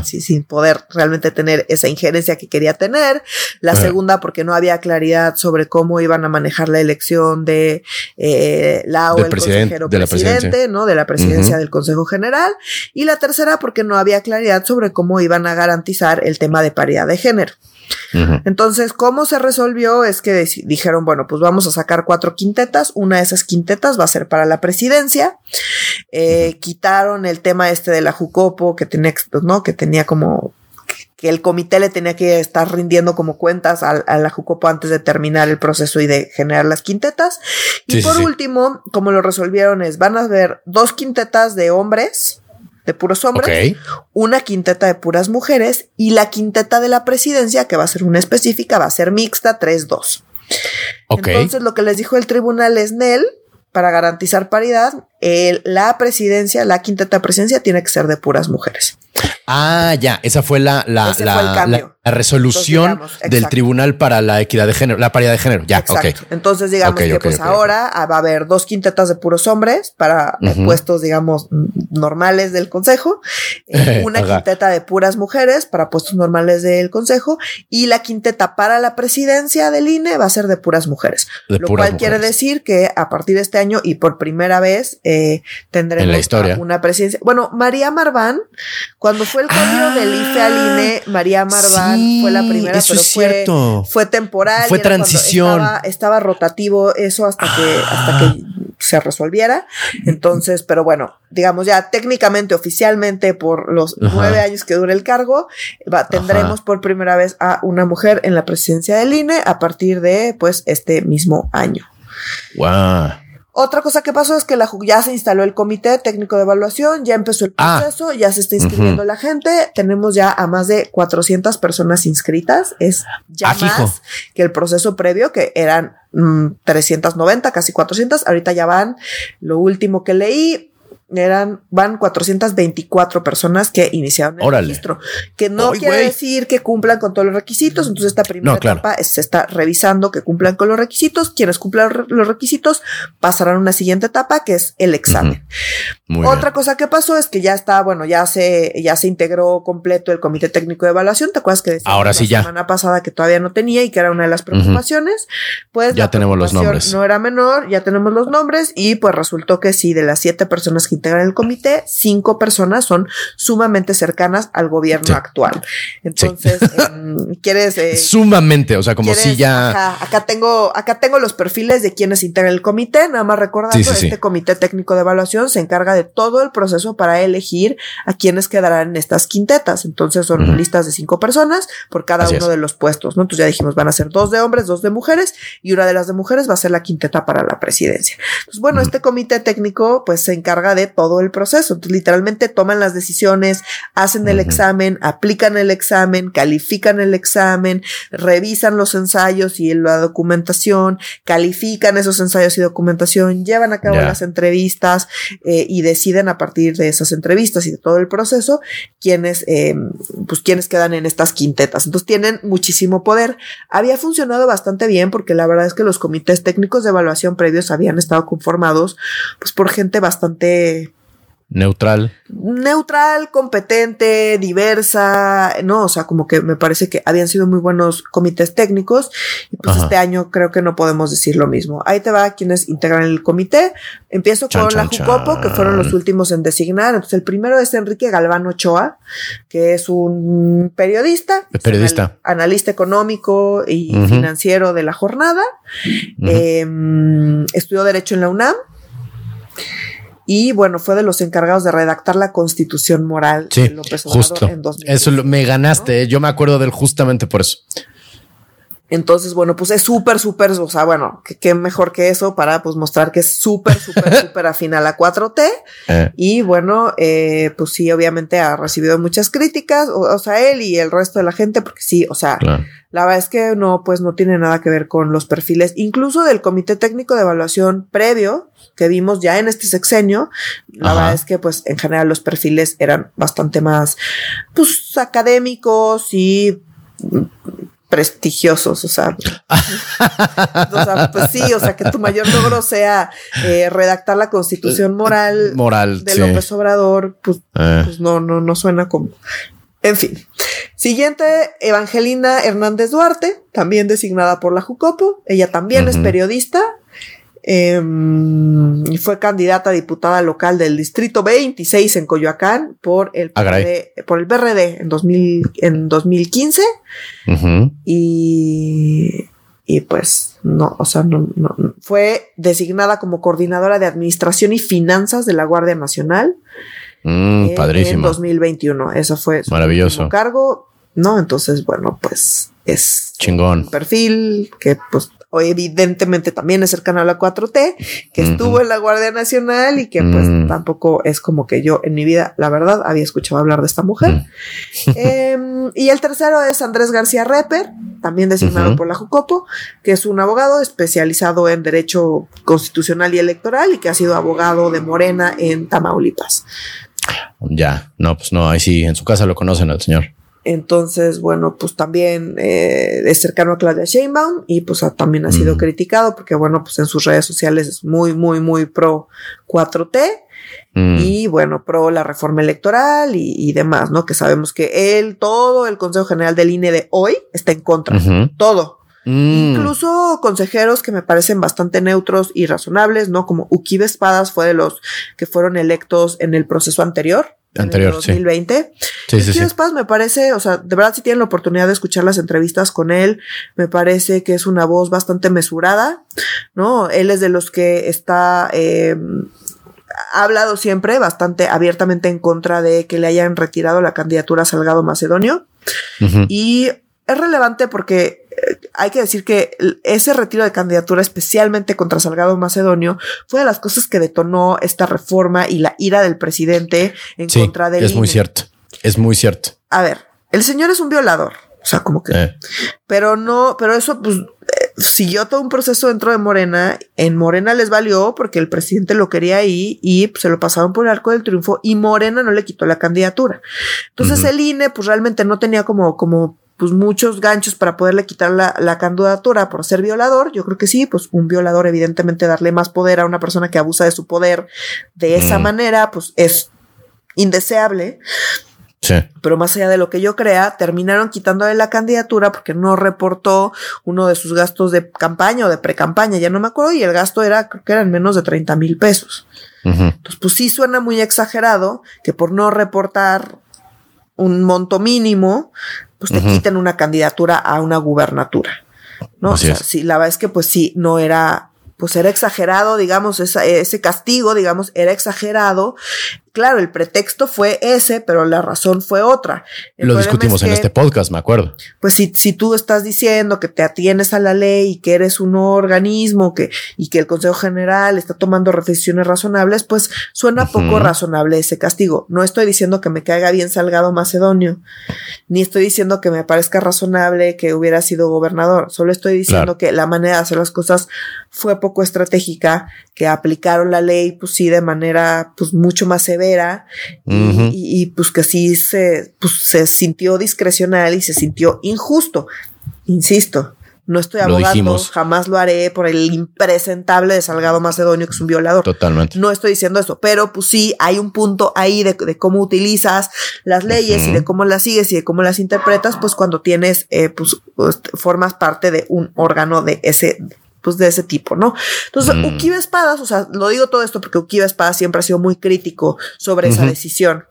sin, poder realmente tener esa injerencia que quería tener. La segunda, porque no había claridad sobre cómo iban a manejar la elección de eh, la o el consejero de presidente, ¿no? De la presidencia del Consejo General. Y la tercera, porque no había claridad sobre cómo iban a garantizar el tema de paridad de género. Entonces, ¿cómo se resolvió? Es que dijeron, bueno, pues vamos a sacar cuatro quintetas. Una de esas quintetas va a ser para la presidencia. Eh, quitaron el tema este de la Jucopo, que tenía, ¿no? Que tenía como que el comité le tenía que estar rindiendo como cuentas a, la Jucopo antes de terminar el proceso y de generar las quintetas. Y por último, como lo resolvieron es, van a haber dos quintetas de hombres de puros hombres, una quinteta de puras mujeres y la quinteta de la presidencia, que va a ser una específica, va a ser mixta 3-2. Entonces lo que les dijo el tribunal es Nel, para garantizar paridad, la presidencia, la quinteta presidencia tiene que ser de puras mujeres. Ah, ya, esa fue la, la, la, resolución del Tribunal para la Equidad de Género, la paridad de género. Ya, Exacto. Entonces, digamos que pues ahora va a haber dos quintetas de puros hombres para puestos, digamos, normales del Consejo, eh, (laughs) una quinteta de puras mujeres para puestos normales del Consejo y la quinteta para la presidencia del INE va a ser de puras mujeres. lo cual quiere decir que a partir de este año y por primera vez eh, tendremos una presidencia. Bueno, María Marván, cuando fue el cambio del IFE al INE, María Marván fue la primera, pero fue, fue temporal. Fue transición. Estaba, rotativo eso hasta que, hasta que se resolviera. Entonces, pero bueno, digamos ya técnicamente, oficialmente, por los nueve años que dura el cargo, tendremos por primera vez a una mujer en la presidencia del INE a partir de, pues, este mismo año. Wow. Otra cosa que pasó es que la, ya se instaló el comité técnico de evaluación, ya empezó el ah. proceso, ya se está inscribiendo la gente. Tenemos ya a más de 400 personas inscritas. Es ya ah, más que el proceso previo, que eran 390, mm, casi 400. Ahorita ya van, lo último que leí, eran, van 424 personas que iniciaron el registro, que no quiere decir que cumplan con todos los requisitos, entonces esta primera etapa se está revisando que cumplan con los requisitos, quienes cumplan los requisitos pasarán a una siguiente etapa que es el examen. Otra cosa que pasó es que ya está, bueno, ya se, ya se integró completo el comité técnico de evaluación, ¿te acuerdas que decía Ahora sí la semana pasada que todavía no tenía y que era una de las preocupaciones? Pues ya tenemos los nombres. No era menor, ya tenemos los nombres y pues resultó que sí, de las siete personas que integran el comité, cinco personas son sumamente cercanas al gobierno actual. Entonces, em, ¿quieres? Eh, sumamente, o sea, como si ya. acá tengo, acá tengo los perfiles de quienes integran el comité, nada más recordando, este comité técnico de evaluación se encarga de todo el proceso para elegir a quienes quedarán en estas quintetas. Entonces son listas de cinco personas por cada uno de los puestos, ¿no? Entonces ya dijimos, van a ser dos de hombres, dos de mujeres, y una de las de mujeres va a ser la quinteta para la presidencia. Entonces, bueno, este comité técnico pues se encarga de todo el proceso. Entonces, literalmente toman las decisiones, hacen el examen, aplican el examen, califican el examen, revisan los ensayos y la documentación, califican esos ensayos y documentación, llevan a cabo las entrevistas eh, y deciden a partir de esas entrevistas y de todo el proceso quiénes, eh, pues quiénes quedan en estas quintetas. Entonces tienen muchísimo poder. Había funcionado bastante bien porque la verdad es que los comités técnicos de evaluación previos habían estado conformados pues por gente bastante Neutral. Neutral, competente, diversa, no, o sea, como que me parece que habían sido muy buenos comités técnicos y pues este año creo que no podemos decir lo mismo. Ahí te va quienes integran el comité. Empiezo con la Jucopo, que fueron los últimos en designar. Entonces el primero es Enrique Galván Ochoa, que es un periodista. Periodista. analista económico y financiero de la jornada. Em, estudió Derecho en la UNAM y bueno, fue de los encargados de redactar la constitución moral de López Obrador justo. en 2000. Eso me ganaste, ¿eh? yo me acuerdo de él justamente por eso. Entonces, bueno, pues es súper, súper, o sea, bueno, qué mejor que eso para pues mostrar que es súper, súper, (laughs) súper afín a la 4T. Eh. Y bueno, eh, pues sí, obviamente ha recibido muchas críticas, o, sea, él y el resto de la gente, porque sí, o sea, la verdad es que no, pues no tiene nada que ver con los perfiles, incluso del Comité Técnico de Evaluación previo que vimos ya en este sexenio. La verdad es que, pues, en general los perfiles eran bastante más, pues, académicos y prestigiosos, o sea, o sea, pues sí, o sea, que tu mayor logro sea eh, redactar la constitución moral, moral de López Obrador, pues, eh. pues no, no, no suena como en fin. Siguiente, Evangelina Hernández Duarte, también designada por la Jucopo. Ella también es periodista. Em, fue candidata a diputada local del distrito 26 en Coyoacán por el, PRD, por el PRD en, 2000, en 2015. Y, y pues no, o sea, no, no, fue designada como coordinadora de administración y finanzas de la Guardia Nacional. Mm, padrísimo. En 2021. Eso fue su maravilloso cargo. No, entonces, bueno, pues es chingón. Un perfil que, pues, evidentemente también es cercano a la 4T, que estuvo en la Guardia Nacional y que, pues, mm. tampoco es como que yo en mi vida, la verdad, había escuchado hablar de esta mujer. (laughs) Em, y el tercero es Andrés García Reper, también designado por la Jucopo, que es un abogado especializado en Derecho Constitucional y Electoral y que ha sido abogado de Morena en Tamaulipas. Ya, no, pues no, ahí sí, en su casa lo conocen al señor. Entonces, bueno, pues también eh, es cercano a Claudia Sheinbaum y pues también ha sido criticado porque, bueno, pues en sus redes sociales es muy, muy, muy pro 4T mm. y, bueno, pro la reforma electoral y, demás, ¿no? Que sabemos que él, todo el Consejo General del INE de hoy está en contra, todo. Mm. Incluso consejeros que me parecen bastante neutros y razonables, ¿no? Como Ukibe Espadas fue de los que fueron electos en el proceso anterior anterior, 2020. Sí, sí, sí. me parece, o sea, de verdad si tienen la oportunidad de escuchar las entrevistas con él, me parece que es una voz bastante mesurada, ¿no? Él es de los que está, eh, ha hablado siempre bastante abiertamente en contra de que le hayan retirado la candidatura a Salgado Macedonio. Y es relevante porque hay que decir que ese retiro de candidatura, especialmente contra Salgado Macedonio, fue de las cosas que detonó esta reforma y la ira del presidente en contra de Es muy cierto. Es muy cierto. A ver, el señor es un violador. O sea, como que. Eh. Pero no, pero eso, pues, eh, siguió todo un proceso dentro de Morena. En Morena les valió porque el presidente lo quería ahí y pues, se lo pasaron por el arco del triunfo y Morena no le quitó la candidatura. Entonces el INE, pues realmente no tenía como, como pues muchos ganchos para poderle quitar la, la, candidatura por ser violador. Yo creo que sí, pues un violador evidentemente darle más poder a una persona que abusa de su poder de esa mm. manera, pues es indeseable. Sí. Pero más allá de lo que yo crea, terminaron quitándole la candidatura porque no reportó uno de sus gastos de campaña o de pre-campaña, ya no me acuerdo, y el gasto era, creo que eran menos de 30 mil pesos. Entonces, pues sí suena muy exagerado que por no reportar un monto mínimo, pues te quiten una candidatura a una gubernatura. ¿no? o sea, sí, la verdad es que pues sí, no era, pues era exagerado, digamos, ese castigo, digamos, era exagerado Claro, el pretexto fue ese, pero la razón fue otra. Lo discutimos en este podcast, me acuerdo. Pues si, si tú estás diciendo que te atienes a la ley y que eres un organismo que, y que el Consejo General está tomando reflexiones razonables, pues suena poco razonable ese castigo. No estoy diciendo que me caiga bien Salgado Macedonio, ni estoy diciendo que me parezca razonable que hubiera sido gobernador. Solo estoy diciendo que la manera de hacer las cosas fue poco estratégica, que aplicaron la ley, pues sí, de manera, pues mucho más severa y, pues que sí se, pues, se sintió discrecional y se sintió injusto. Insisto, No estoy abogando, jamás lo haré por el impresentable de Salgado Macedonio, que es un violador. Totalmente. No estoy diciendo eso, pero pues sí, hay un punto ahí de, cómo utilizas las leyes y de cómo las sigues y de cómo las interpretas, pues cuando tienes, eh, pues, pues, formas parte de un órgano de ese, pues de ese tipo, ¿no? Entonces, mm. Espadas, o sea, lo digo todo esto porque Ukiba Espadas siempre ha sido muy crítico sobre esa decisión.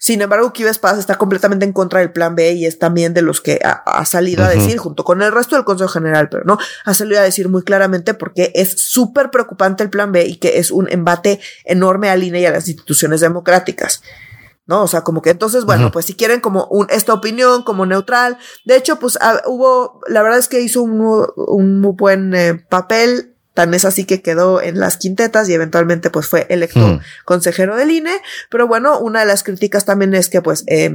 Sin embargo, Kives Paz está completamente en contra del plan B y es también de los que ha, salido a decir, junto con el resto del Consejo General, pero no, ha salido a decir muy claramente porque es súper preocupante el plan B y que es un embate enorme al INE y a las instituciones democráticas. ¿No? O sea, como que entonces, bueno, pues si quieren como un, esta opinión como neutral, de hecho, pues ah, hubo, la verdad es que hizo un, un muy buen eh, papel Tan es así que quedó en las quintetas y eventualmente pues fue electo consejero del INE. Pero bueno, una de las críticas también es que pues eh,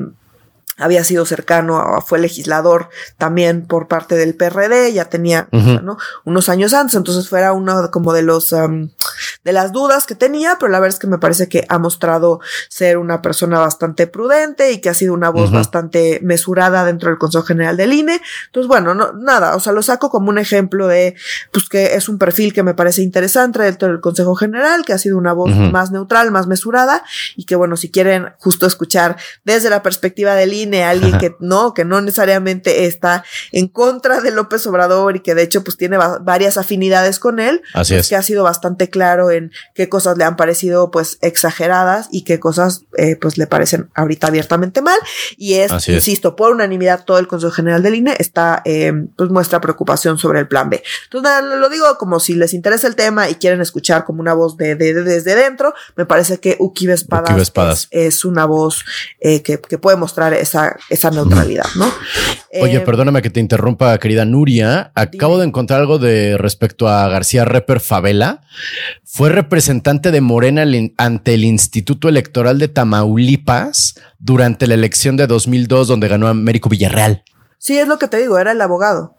había sido cercano, fue legislador también por parte del PRD, ya tenía unos años antes, entonces fuera uno como de los de las dudas que tenía, pero la verdad es que me parece que ha mostrado ser una persona bastante prudente y que ha sido una voz bastante mesurada dentro del Consejo General del INE. Entonces, bueno, no, nada, o sea, lo saco como un ejemplo de, pues que es un perfil que me parece interesante dentro del Consejo General, que ha sido una voz más neutral, más mesurada y que, bueno, si quieren justo escuchar desde la perspectiva del INE, alguien que (laughs) no, que no necesariamente está en contra de López Obrador y que de hecho pues tiene varias afinidades con él, Así pues, es. que ha sido bastante claro en qué cosas le han parecido pues exageradas y qué cosas eh, pues le parecen ahorita abiertamente mal. Y es, insisto, por unanimidad todo el Consejo General del INE está, eh, pues muestra preocupación sobre el plan B. Entonces, lo digo como si les interesa el tema y quieren escuchar como una voz de, desde dentro, me parece que Ukibe Espadas, Es, una voz eh, que, que puede mostrar esa, esa neutralidad, ¿no? Oye, perdóname que te interrumpa, querida Nuria. Acabo de encontrar algo de respecto a García Reper Favela. Fue representante de Morena ante el Instituto Electoral de Tamaulipas durante la elección de 2002 donde ganó Américo Villarreal. Sí, es lo que te digo, era el abogado.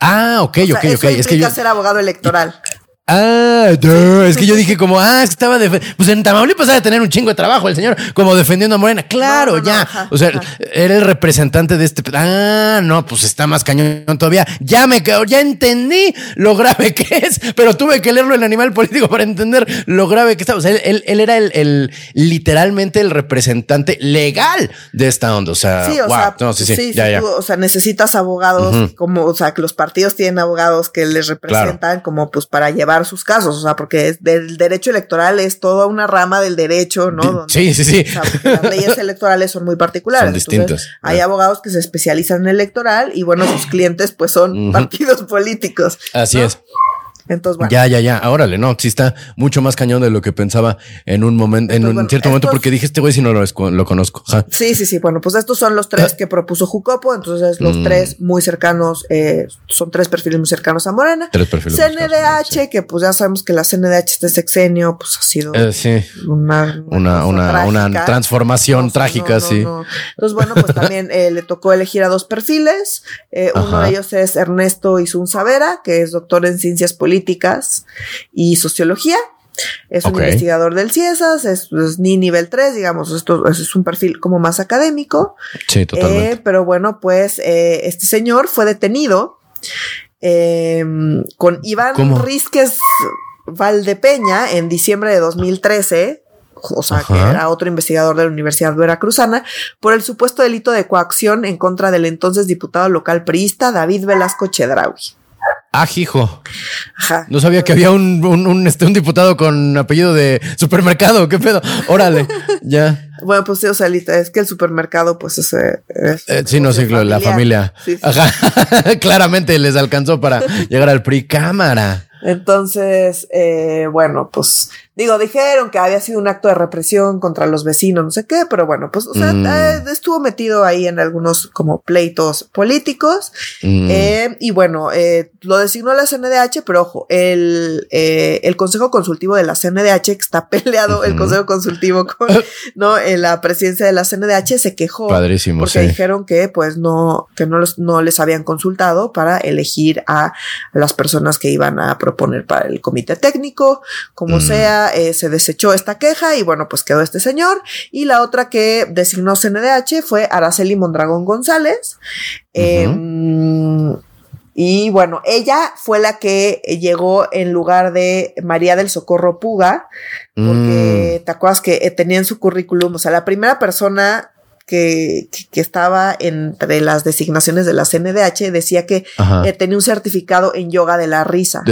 Ah, ok, ok, ok. Es que yo ser abogado electoral. Ah, es que yo dije como, ah, es que estaba pues en Tamaulipas de tener un chingo de trabajo el señor, como defendiendo a Morena. Claro, ya. o sea, era el representante de este. Ah, no, pues está más cañón todavía. Ya me quedo, ya entendí lo grave que es, pero tuve que leerlo en Animal Político para entender lo grave que estaba. O sea, él, él, era el, el, literalmente el representante legal de esta onda. O sea, sí, o sea, no, sí, sí, ya, o sea, necesitas abogados, como, o sea, que los partidos tienen abogados que les representan, como pues para llevar sus casos, o sea, porque es del derecho electoral es toda una rama del derecho, ¿no? sí, sí, sí. las leyes (laughs) electorales son muy particulares. Son distintas. hay abogados que se especializan en electoral y bueno, sus clientes pues son partidos políticos. Así es. Entonces, bueno. Ya, ya, ya. Órale, no, sí está mucho más cañón de lo que pensaba en un momento, en un cierto momento, porque dije este güey si no lo, lo conozco. Sí, sí, sí. Bueno, pues estos son los tres ah. que propuso Jucopo. Entonces, los mm. tres muy cercanos, eh, son tres perfiles muy cercanos a Morena. Tres perfiles. CNDH, que pues ya sabemos que la CNDH este sexenio, pues ha sido eh, una, una, una, transformación trágica, sí. Entonces, bueno, pues también eh, le tocó elegir a dos perfiles. uno de ellos es Ernesto Isunzavera, que es doctor en ciencias políticas políticas y sociología. Es un investigador del CIESAS, es, ni nivel 3, digamos, esto es un perfil como más académico. Sí, totalmente. Eh, pero bueno, pues eh, este señor fue detenido em, con Iván Rizquez Valdepeña en diciembre de 2013 o sea, que era otro investigador de la Universidad Veracruzana, por el supuesto delito de coacción en contra del entonces diputado local priista David Velasco Chedraui. Ah, hijo. Ajá. No sabía que había un, un, este, un diputado con apellido de supermercado. ¿Qué pedo? Órale, (laughs) ya. Bueno, pues sí, o sea, es que el supermercado, pues es. Eh, sí, no, sí, la familia. Ajá. (laughs) Claramente les alcanzó para llegar al PRI. Cámara. Entonces, eh, bueno, pues Digo, dijeron que había sido un acto de represión contra los vecinos, no sé qué, pero bueno, pues, o sea, mm. eh, estuvo metido ahí en algunos como pleitos políticos. Mm. Eh, y bueno, eh, lo designó la CNDH, pero ojo, el, el Consejo Consultivo de la CNDH, que está (laughs) peleado, el Consejo Consultivo con, (laughs) ¿no? En la presidencia de la CNDH se quejó. Padrísimo, porque dijeron que, pues, no, que no, los, no les habían consultado para elegir a las personas que iban a proponer para el comité técnico, como mm. Eh, se desechó esta queja y bueno, pues quedó este señor. Y la otra que designó CNDH fue Araceli Mondragón González. Em, Y bueno, ella fue la que llegó en lugar de María del Socorro Puga, porque mm. te acuerdas que eh, tenía en su currículum, o sea, la primera persona que, que, estaba entre las designaciones de la CNDH decía que eh, tenía un certificado en yoga de la risa.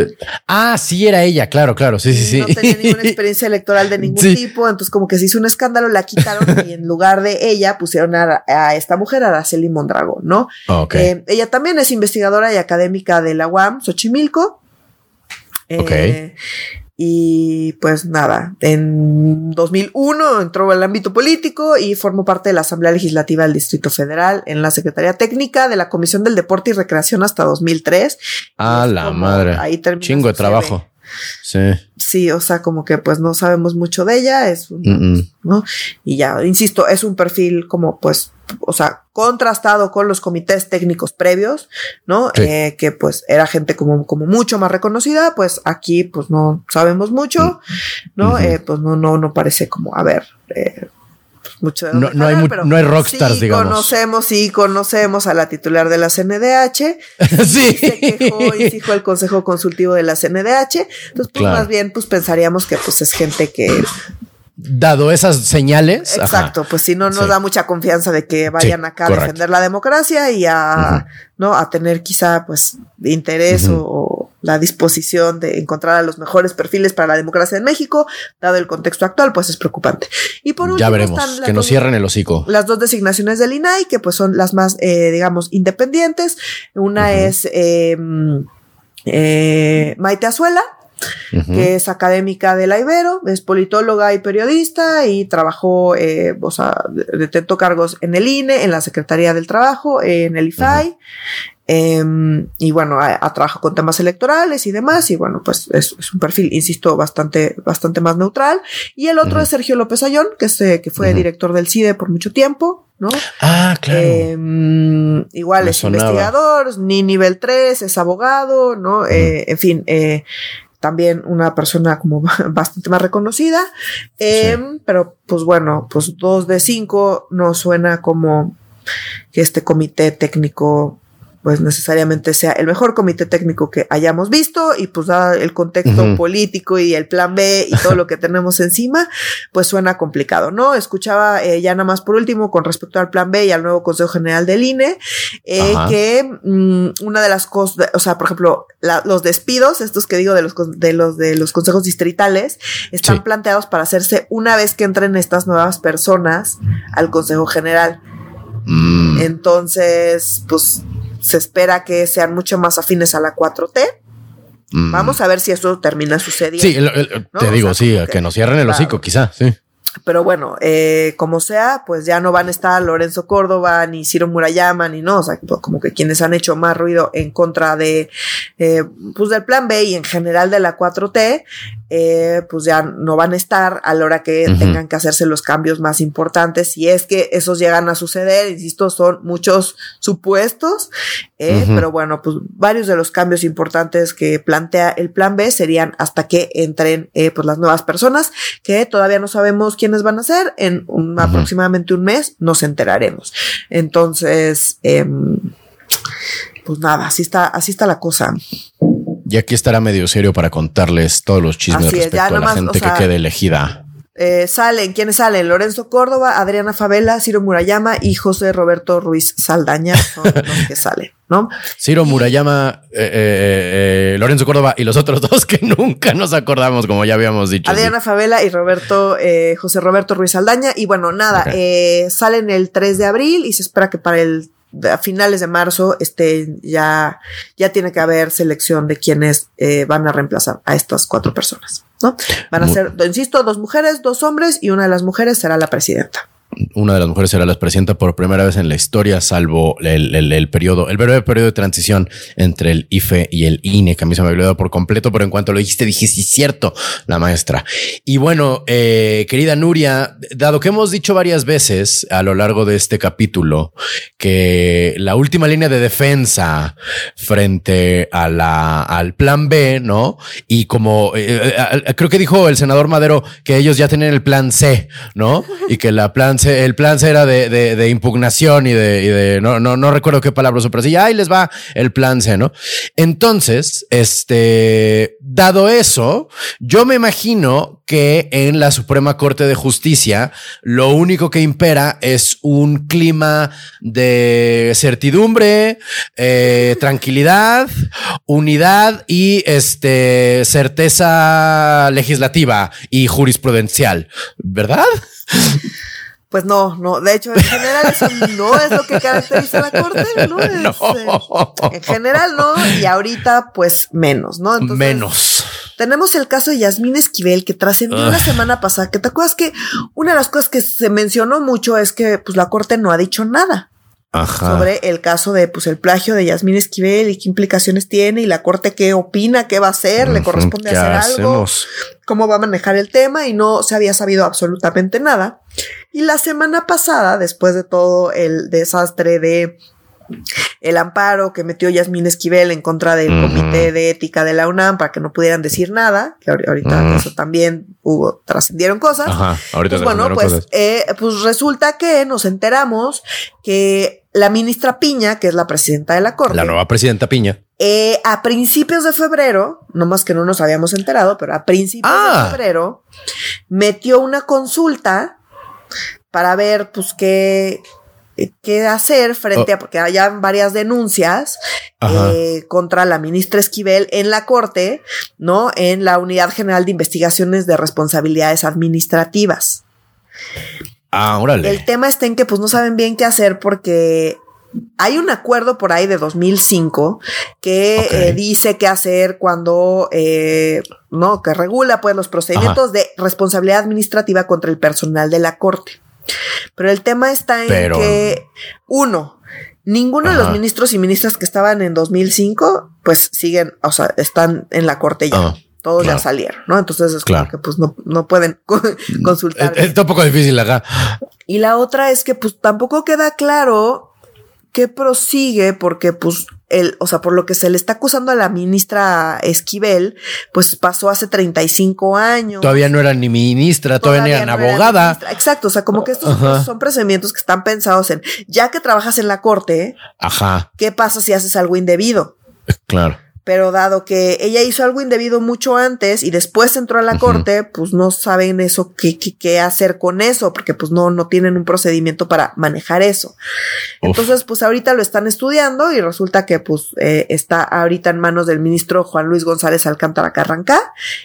ah, sí, era ella, claro, claro, sí, sí, sí. No tenía ninguna (laughs) experiencia electoral de ningún tipo, entonces como que se hizo un escándalo, la quitaron y en lugar de ella pusieron a, esta mujer, Araceli Mondragón, ¿no? Eh, ella también es investigadora y académica de la UAM, Xochimilco. Eh, y pues nada, en 2001 entró al ámbito político y formó parte de la Asamblea Legislativa del Distrito Federal en la Secretaría Técnica de la Comisión del Deporte y Recreación hasta 2003. Ah, la madre. Ahí terminó. Chingo de trabajo. Sí. Sí, o sea, como que pues no sabemos mucho de ella, es ¿no? Y ya, insisto, es un perfil como pues, o sea, contrastado con los comités técnicos previos, ¿no? Eh, que pues era gente como, como mucho más reconocida, pues aquí pues no sabemos mucho, ¿no? eh, pues no, no, no parece como, a ver, eh, mucho no, no, hay, no hay rockstars, digamos. Conocemos, sí, conocemos a la titular de la CNDH. (laughs) sí. Se quejó y dijo el Consejo Consultivo de la CNDH. Entonces, pues más bien, pues pensaríamos que pues es gente que dado esas señales. Exacto, pues si no nos da mucha confianza de que vayan acá a defender la democracia y a, ¿no? A tener quizá pues interés o, la disposición de encontrar a los mejores perfiles para la democracia en México, dado el contexto actual, pues es preocupante. Y por último, ya veremos, que nos cierren el hocico. Las dos designaciones del INAI, que pues son las más, eh, digamos, independientes. Una es em, eh, Maite Azuela, que es académica de la Ibero, es politóloga y periodista y trabajó, eh, o sea, detentó cargos en el INE, en la Secretaría del Trabajo, en el IFAI. Em, y bueno, ha, trabajado con temas electorales y demás, y bueno, pues es, un perfil, insisto, bastante, bastante más neutral. Y el otro es Sergio López Ayón, que, es, que fue director del CIDE por mucho tiempo, ¿no? Ah, claro. Em, igual es investigador, ni nivel 3, es abogado, ¿no? Eh, en fin, eh, también una persona como (laughs) bastante más reconocida. Em, pero pues bueno, pues dos de cinco no suena como que este comité técnico pues necesariamente sea el mejor comité técnico que hayamos visto y pues da el contexto político y el plan B y todo lo que tenemos encima, pues suena complicado, ¿no? Escuchaba eh, ya nada más por último con respecto al plan B y al nuevo Consejo General del INE, eh, que mm, una de las cosas, o sea, por ejemplo, los despidos, estos que digo de los, de los, de los consejos distritales, están planteados para hacerse una vez que entren estas nuevas personas al Consejo General. Mm. Entonces, pues se espera que sean mucho más afines a la 4T. Mm. Vamos a ver si eso termina sucediendo. Sí, te digo, sí, que, nos cierren el hocico, quizá, sí. Pero bueno, eh, como sea, pues ya no van a estar Lorenzo Córdoba, ni Ciro Murayama, ni no, o sea, como que quienes han hecho más ruido en contra de, eh, pues del plan B y en general de la 4T, eh, pues ya no van a estar a la hora que tengan que hacerse los cambios más importantes. Si es que esos llegan a suceder, insisto, son muchos supuestos, eh, pero bueno, pues varios de los cambios importantes que plantea el plan B serían hasta que entren eh, pues las nuevas personas, que todavía no sabemos quiénes van a ser. En aproximadamente un mes nos enteraremos. Entonces, em, pues nada, así está, así está la cosa. Y aquí estará medio serio para contarles todos los chismes respecto a la gente que quede elegida. Eh, salen, ¿quiénes salen? Lorenzo Córdoba, Adriana Favela, Ciro Murayama y José Roberto Ruiz Saldaña son los (laughs) que salen, ¿no? Ciro Murayama, eh, eh, Lorenzo Córdoba y los otros (laughs) dos que nunca nos acordamos, como ya habíamos dicho. Adriana Favela y Roberto, José Roberto Ruiz Saldaña. Y bueno, nada, salen el 3 de abril y se espera que para el a finales de marzo este, ya, ya tiene que haber selección de quienes eh, van a reemplazar a estas cuatro personas. ¿no? Van a ser, insisto, dos mujeres, dos hombres y una de las mujeres será la presidenta una de las mujeres será la presidenta por primera vez en la historia, salvo el, el, periodo, el breve periodo de transición entre el IFE y el INE, que a mí se me olvidó por completo, pero en cuanto lo dijiste, dije, sí, cierto, la maestra. Y bueno, eh, querida Nuria, dado que hemos dicho varias veces a lo largo de este capítulo que la última línea de defensa frente a la, al plan B, ¿no? Y como eh, eh, creo que dijo el senador Madero que ellos ya tienen el plan C, ¿no? Y que la plan C el plan era de, impugnación y de, y de no, no, no recuerdo qué palabra usó, pero sí, ahí les va el plan C, ¿no? Entonces, este, dado eso, yo me imagino que en la Suprema Corte de Justicia lo único que impera es un clima de certidumbre, eh, tranquilidad, unidad y este certeza legislativa y jurisprudencial, ¿verdad? Pues no, no. De hecho, en general eso no es lo que caracteriza a la corte, ¿no? (laughs) Eh, en general no, y ahorita pues menos, ¿no? menos. Tenemos el caso de Yasmín Esquivel que trascendió la semana pasada, que te acuerdas que una de las cosas que se mencionó mucho es que pues la corte no ha dicho nada. sobre el caso de pues el plagio de Yasmín Esquivel y qué implicaciones tiene y la corte qué opina, qué va a hacer, le corresponde hacer algo, cómo va a manejar el tema y no se había sabido absolutamente nada. Y la semana pasada, después de todo el desastre de el amparo que metió Yasmín Esquivel en contra del comité de ética de la UNAM para que no pudieran decir nada, que ahorita eso también hubo, trascendieron cosas. Ajá, ahorita pues bueno, pues, eh, pues resulta que nos enteramos que la ministra Piña, que es la presidenta de la Corte. La nueva presidenta Piña. Eh, a principios de febrero, no más que no nos habíamos enterado, pero a principios de ah. febrero, metió una consulta para ver, pues, qué, qué hacer frente a, porque haya varias denuncias eh, contra la ministra Esquivel en la corte, ¿no? En la Unidad General de Investigaciones de Responsabilidades Administrativas. Ah, órale. El tema está en que pues no saben bien qué hacer porque hay un acuerdo por ahí de 2005 que eh, dice qué hacer cuando, eh, no, que regula pues los procedimientos de responsabilidad administrativa contra el personal de la corte. Pero el tema está en que, uno, ninguno de los ministros y ministras que estaban en 2005, pues siguen, o sea, están en la corte ya. Ah, Todos ya salieron, ¿no? Entonces es claro. que pues no, no pueden (laughs) consultar. Es, un poco difícil acá. (gasps) Y la otra es que pues tampoco queda claro qué prosigue porque pues el, o sea, por lo que se le está acusando a la ministra Esquivel, pues pasó hace 35 años. Todavía no era ni ministra, todavía, ni abogada. Exacto, o sea, como que estos son procedimientos que están pensados en, ya que trabajas en la corte, Ajá. ¿qué pasa si haces algo indebido? Claro pero dado que ella hizo algo indebido mucho antes y después entró a la corte, pues no saben eso, qué, qué, hacer con eso, porque pues no, no tienen un procedimiento para manejar eso. Entonces, pues ahorita lo están estudiando y resulta que pues eh, está ahorita en manos del ministro Juan Luis González Alcántara Carranca,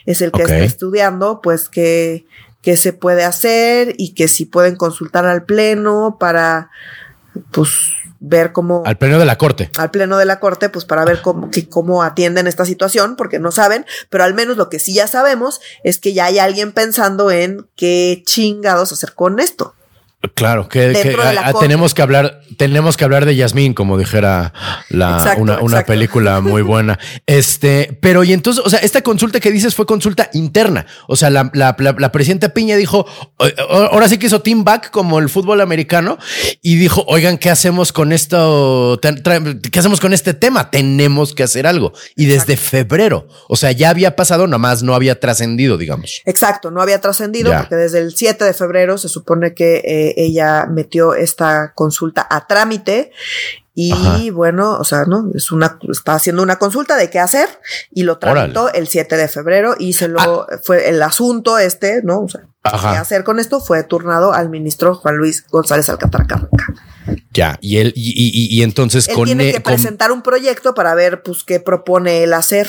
es el que está estudiando pues qué, qué se puede hacer y que si pueden consultar al pleno para pues ver cómo... Al pleno de la corte. Al pleno de la corte, pues para ver cómo, cómo atienden esta situación, porque no saben, pero al menos lo que sí ya sabemos es que ya hay alguien pensando en qué chingados hacer con esto. Claro, que, tenemos que hablar, tenemos que hablar de Yasmín, como dijera la, una, película muy buena. (laughs) este, pero y entonces, o sea, esta consulta que dices fue consulta interna. O sea, la, la, presidenta Piña dijo, ahora sí que hizo team back como el fútbol americano y dijo, oigan, ¿qué hacemos con esto? ¿Qué hacemos con este tema? Tenemos que hacer algo. Y desde febrero, o sea, ya había pasado, nada más no había trascendido, digamos. Exacto, no había trascendido porque desde el 7 de febrero se supone que eh, ella metió esta consulta a trámite y bueno, o sea, ¿no? Es una, está haciendo una consulta de qué hacer y lo tramitó el 7 de febrero y se lo, ah. fue el asunto este, ¿no? O sea, qué hacer con esto fue turnado al ministro Juan Luis González Alcántara Ya, y él, y, y, entonces él Tiene que presentar un proyecto para ver, pues, qué propone él hacer.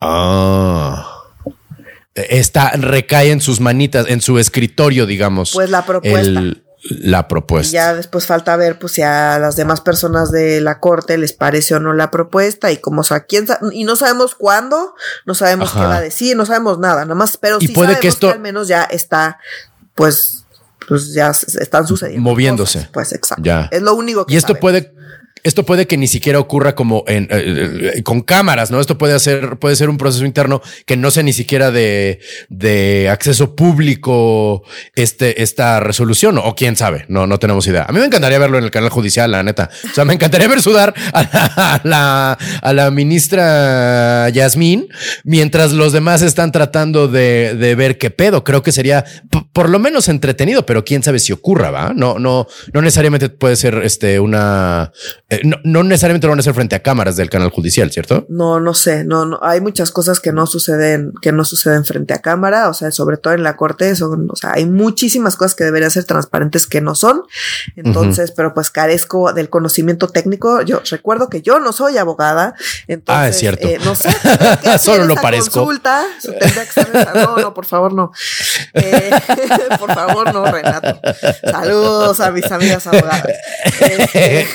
Ah está, recae en sus manitas, en su escritorio, digamos. Pues la propuesta. La propuesta. Y ya después falta ver pues si a las demás personas de la corte les parece o no la propuesta y cómo o sea, quién y no sabemos cuándo, no sabemos qué va a decir, no sabemos nada, nada más, pero sí puede que esto al menos ya está pues pues ya están sucediendo moviéndose. pues exacto. Ya. Es lo único que Y esto puede esto puede que ni siquiera ocurra como en, eh, eh, con cámaras, ¿no? Esto puede hacer, puede ser un proceso interno que no sea ni siquiera de, acceso público este, esta resolución o quién sabe, no, no tenemos idea. A mí me encantaría verlo en el canal judicial, la neta. O sea, me encantaría ver sudar a la, a la, ministra Yasmín mientras los demás están tratando de, ver qué pedo. Creo que sería por lo menos entretenido, pero quién sabe si ocurra, ¿va? No, no, no necesariamente puede ser este una, eh, no, necesariamente lo van a hacer frente a cámaras del canal judicial, ¿cierto? No, no sé, no, no, hay muchas cosas que no suceden, que no suceden frente a cámara, o sea, sobre todo en la corte, son, o sea, hay muchísimas cosas que deberían ser transparentes que no son. Entonces, pero pues carezco del conocimiento técnico. Yo recuerdo que yo no soy abogada, entonces, ah, es cierto. Eh, no sé, (laughs) solo lo parezco. Consulta, no, no, por favor, no. Eh, (laughs) por favor, no, Renato. Saludos a mis amigas abogadas. (laughs) Este,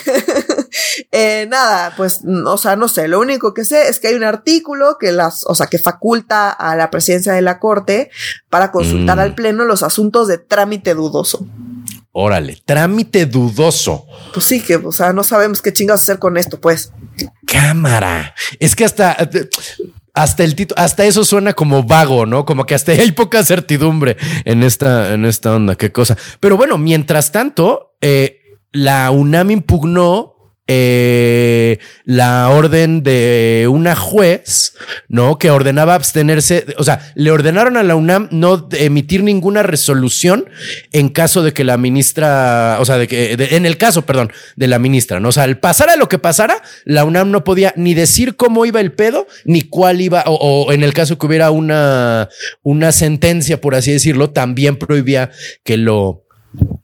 (laughs) eh, nada, pues, o sea, no sé, lo único que sé es que hay un artículo que las, o sea, que faculta a la presidencia de la corte para consultar mm. al pleno los asuntos de trámite dudoso. Órale, trámite dudoso. Pues sí, que, o sea, no sabemos qué chingados hacer con esto, pues. Cámara. Es que hasta hasta el título, hasta eso suena como vago, ¿no? Como que hasta (laughs) hay poca certidumbre en esta, en esta onda, qué cosa. Pero bueno, mientras tanto, eh, la UNAM impugnó eh, la orden de una juez, ¿no? Que ordenaba abstenerse, o sea, le ordenaron a la UNAM no emitir ninguna resolución en caso de que la ministra, o sea, de que, en el caso, perdón, de la ministra, ¿no? O sea, al pasara lo que pasara, la UNAM no podía ni decir cómo iba el pedo, ni cuál iba, o, o en el caso que hubiera una, una sentencia, por así decirlo, también prohibía que lo,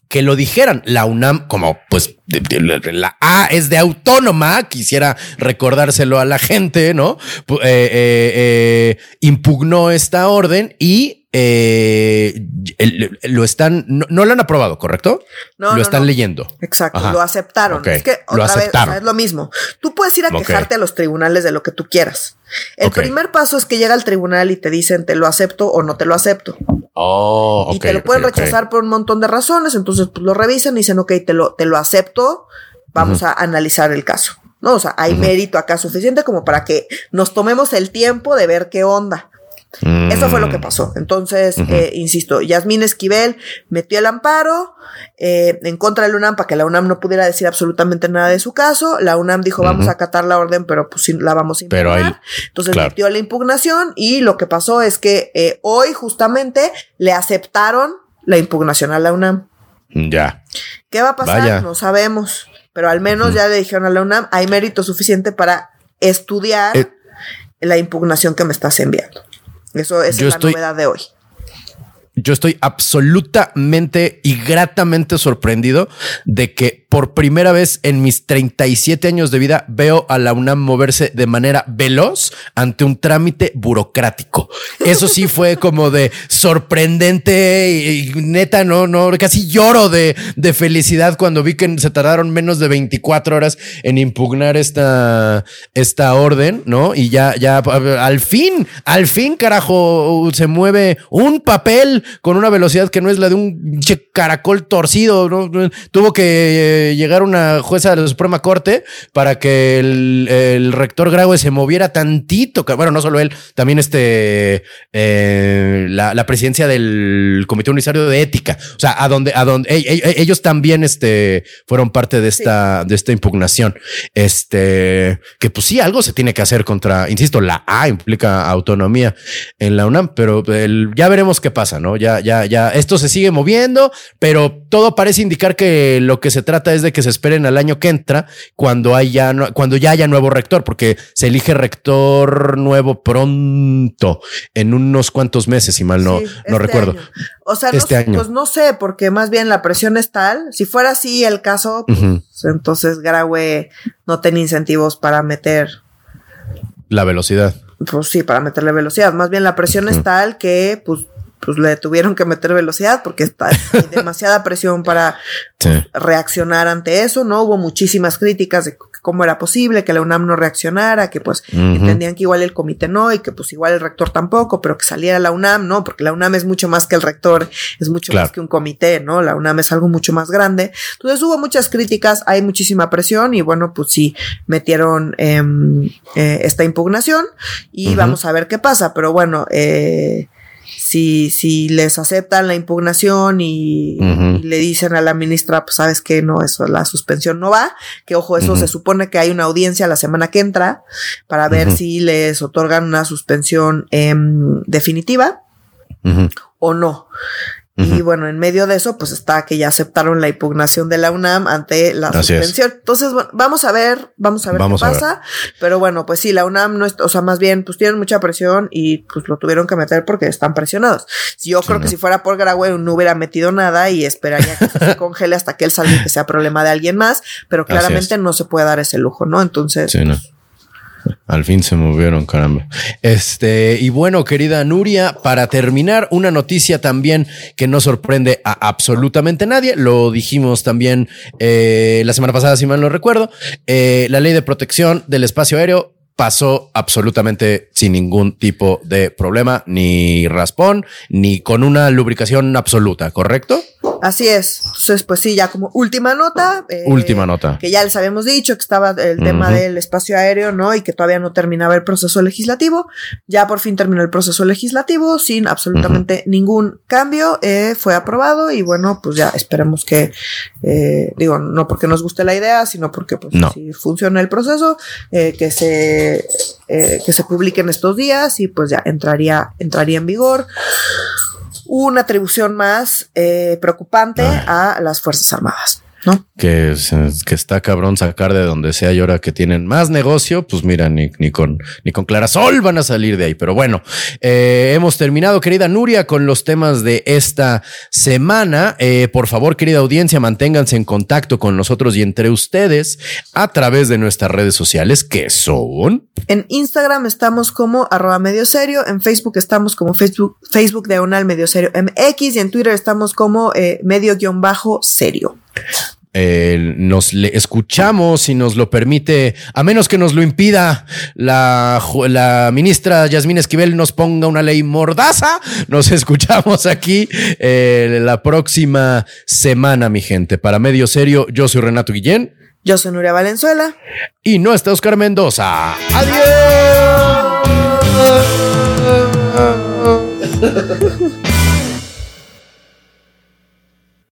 que lo dijeran. La UNAM, como pues la A es de autónoma, quisiera recordárselo a la gente, ¿no? Eh, eh, eh, impugnó esta orden y lo están, no, lo han aprobado, ¿correcto? No. Lo están leyendo. Exacto, lo aceptaron. Es que otra vez es lo mismo. Tú puedes ir a quejarte a los tribunales de lo que tú quieras. El primer paso es que llega al tribunal y te dicen te lo acepto o no te lo acepto. Oh, y te lo pueden rechazar por un montón de razones. Entonces pues, lo revisan y dicen, ok, te lo, te lo acepto. Vamos a analizar el caso. ¿no? O sea, hay mérito acá suficiente como para que nos tomemos el tiempo de ver qué onda. Eso fue lo que mm. pasó. Entonces, eh, insisto, Yasmín Esquivel metió el amparo eh, en contra de la UNAM para que la UNAM no pudiera decir absolutamente nada de su caso. La UNAM dijo, vamos a acatar la orden, pero pues la vamos a impugnar. Entonces metió la impugnación y lo que pasó es que eh, hoy justamente le aceptaron la impugnación a la UNAM. Ya. ¿Qué va a pasar? No sabemos. Pero al menos ya le dijeron a la UNAM, hay mérito suficiente para estudiar la impugnación que me estás enviando. Eso es la novedad de hoy. Yo estoy absolutamente y gratamente sorprendido de que por primera vez en mis 37 años de vida veo a la UNAM moverse de manera veloz ante un trámite burocrático. Eso sí fue como de sorprendente y, neta, no, no, casi lloro de, de, felicidad cuando vi que se tardaron menos de 24 horas en impugnar esta, esta orden, ¿no? Y ya, ya, al fin, al fin, carajo, se mueve un papel con una velocidad que no es la de un caracol torcido, ¿no? Tuvo que llegar una jueza de la Suprema Corte para que el, rector Graue se moviera tantito. Bueno, no solo él, también este, eh, la, presidencia del Comité Universitario de Ética. O sea, a donde, a donde ellos también este, fueron parte de esta, de esta impugnación. Este, que pues sí, algo se tiene que hacer contra, insisto, la A implica autonomía en la UNAM, pero ya veremos qué pasa, ¿no? Ya, ya, ya, esto se sigue moviendo, pero todo parece indicar que lo que se trata es de que se esperen al año que entra cuando haya, cuando ya haya nuevo rector, porque se elige rector nuevo pronto, en unos cuantos meses, si mal no, no este recuerdo. O sea, este no, año. pues no sé, porque más bien la presión es tal. Si fuera así el caso, pues, entonces Graue no tiene incentivos para meter la velocidad. Pues sí, para meterle velocidad. Más bien la presión es tal que, pues, pues le tuvieron que meter velocidad porque está (laughs) demasiada presión para reaccionar ante eso, ¿no? Hubo muchísimas críticas de cómo era posible que la UNAM no reaccionara, que pues entendían que igual el comité no y que pues igual el rector tampoco, pero que saliera la UNAM, ¿no? Porque la UNAM es mucho más que el rector, es mucho más que un comité, ¿no? La UNAM es algo mucho más grande. Entonces hubo muchas críticas, hay muchísima presión y bueno, pues sí, metieron em, eh, esta impugnación y vamos a ver qué pasa, pero bueno, eh, si, si les aceptan la impugnación y, le dicen a la ministra, pues sabes que no, eso, la suspensión no va, que ojo, eso se supone que hay una audiencia la semana que entra para ver si les otorgan una suspensión em, definitiva o no. Y bueno, en medio de eso, pues está que ya aceptaron la impugnación de la UNAM ante la suspensión. Entonces, bueno, vamos a ver, vamos a ver qué pasa. Pero bueno, pues sí, la UNAM no es, o sea, más bien, pues tienen mucha presión y pues lo tuvieron que meter porque están presionados. Yo creo que si fuera por Graue no hubiera metido nada y esperaría que se (laughs) congele hasta que él salga y que sea problema de alguien más, pero claramente no se puede dar ese lujo, ¿no? Entonces. Sí, no. Al fin se movieron, caramba. Este, y bueno, querida Nuria, para terminar, una noticia también que no sorprende a absolutamente nadie. Lo dijimos también eh, la semana pasada, si mal no recuerdo. Eh, la ley de protección del espacio aéreo pasó absolutamente sin ningún tipo de problema, ni raspón, ni con una lubricación absoluta, ¿correcto? Así es. Entonces, pues sí, ya como última nota. Eh, última nota. Que ya les habíamos dicho que estaba el tema del espacio aéreo, ¿no? Y que todavía no terminaba el proceso legislativo. Ya por fin terminó el proceso legislativo sin absolutamente ningún cambio. Eh, fue aprobado y bueno, pues ya esperemos que, eh, digo, no porque nos guste la idea, sino porque pues si funciona el proceso, que se, que se publique en estos días y pues ya entraría, entraría en vigor una atribución más eh, preocupante a las Fuerzas Armadas. Que, que está cabrón sacar de donde sea y ahora que tienen más negocio, pues mira, ni, ni con ni con Clarasol van a salir de ahí. Pero bueno, eh, hemos terminado, querida Nuria, con los temas de esta semana. Eh, por favor, querida audiencia, manténganse en contacto con nosotros y entre ustedes a través de nuestras redes sociales, que son. En Instagram estamos como arroba medio serio, en Facebook estamos como Facebook, Facebook diagonal medio serio MX y en Twitter estamos como eh, medio guion bajo serio. Eh, nos le escuchamos y nos lo permite, a menos que nos lo impida la, la ministra Yasmín Esquivel nos ponga una ley mordaza. Nos (laughs) escuchamos aquí eh, la próxima semana, mi gente. Para medio serio, yo soy Renato Guillén. Yo soy Nuria Valenzuela. Y no está Oscar Mendoza. ¡Adiós! (laughs)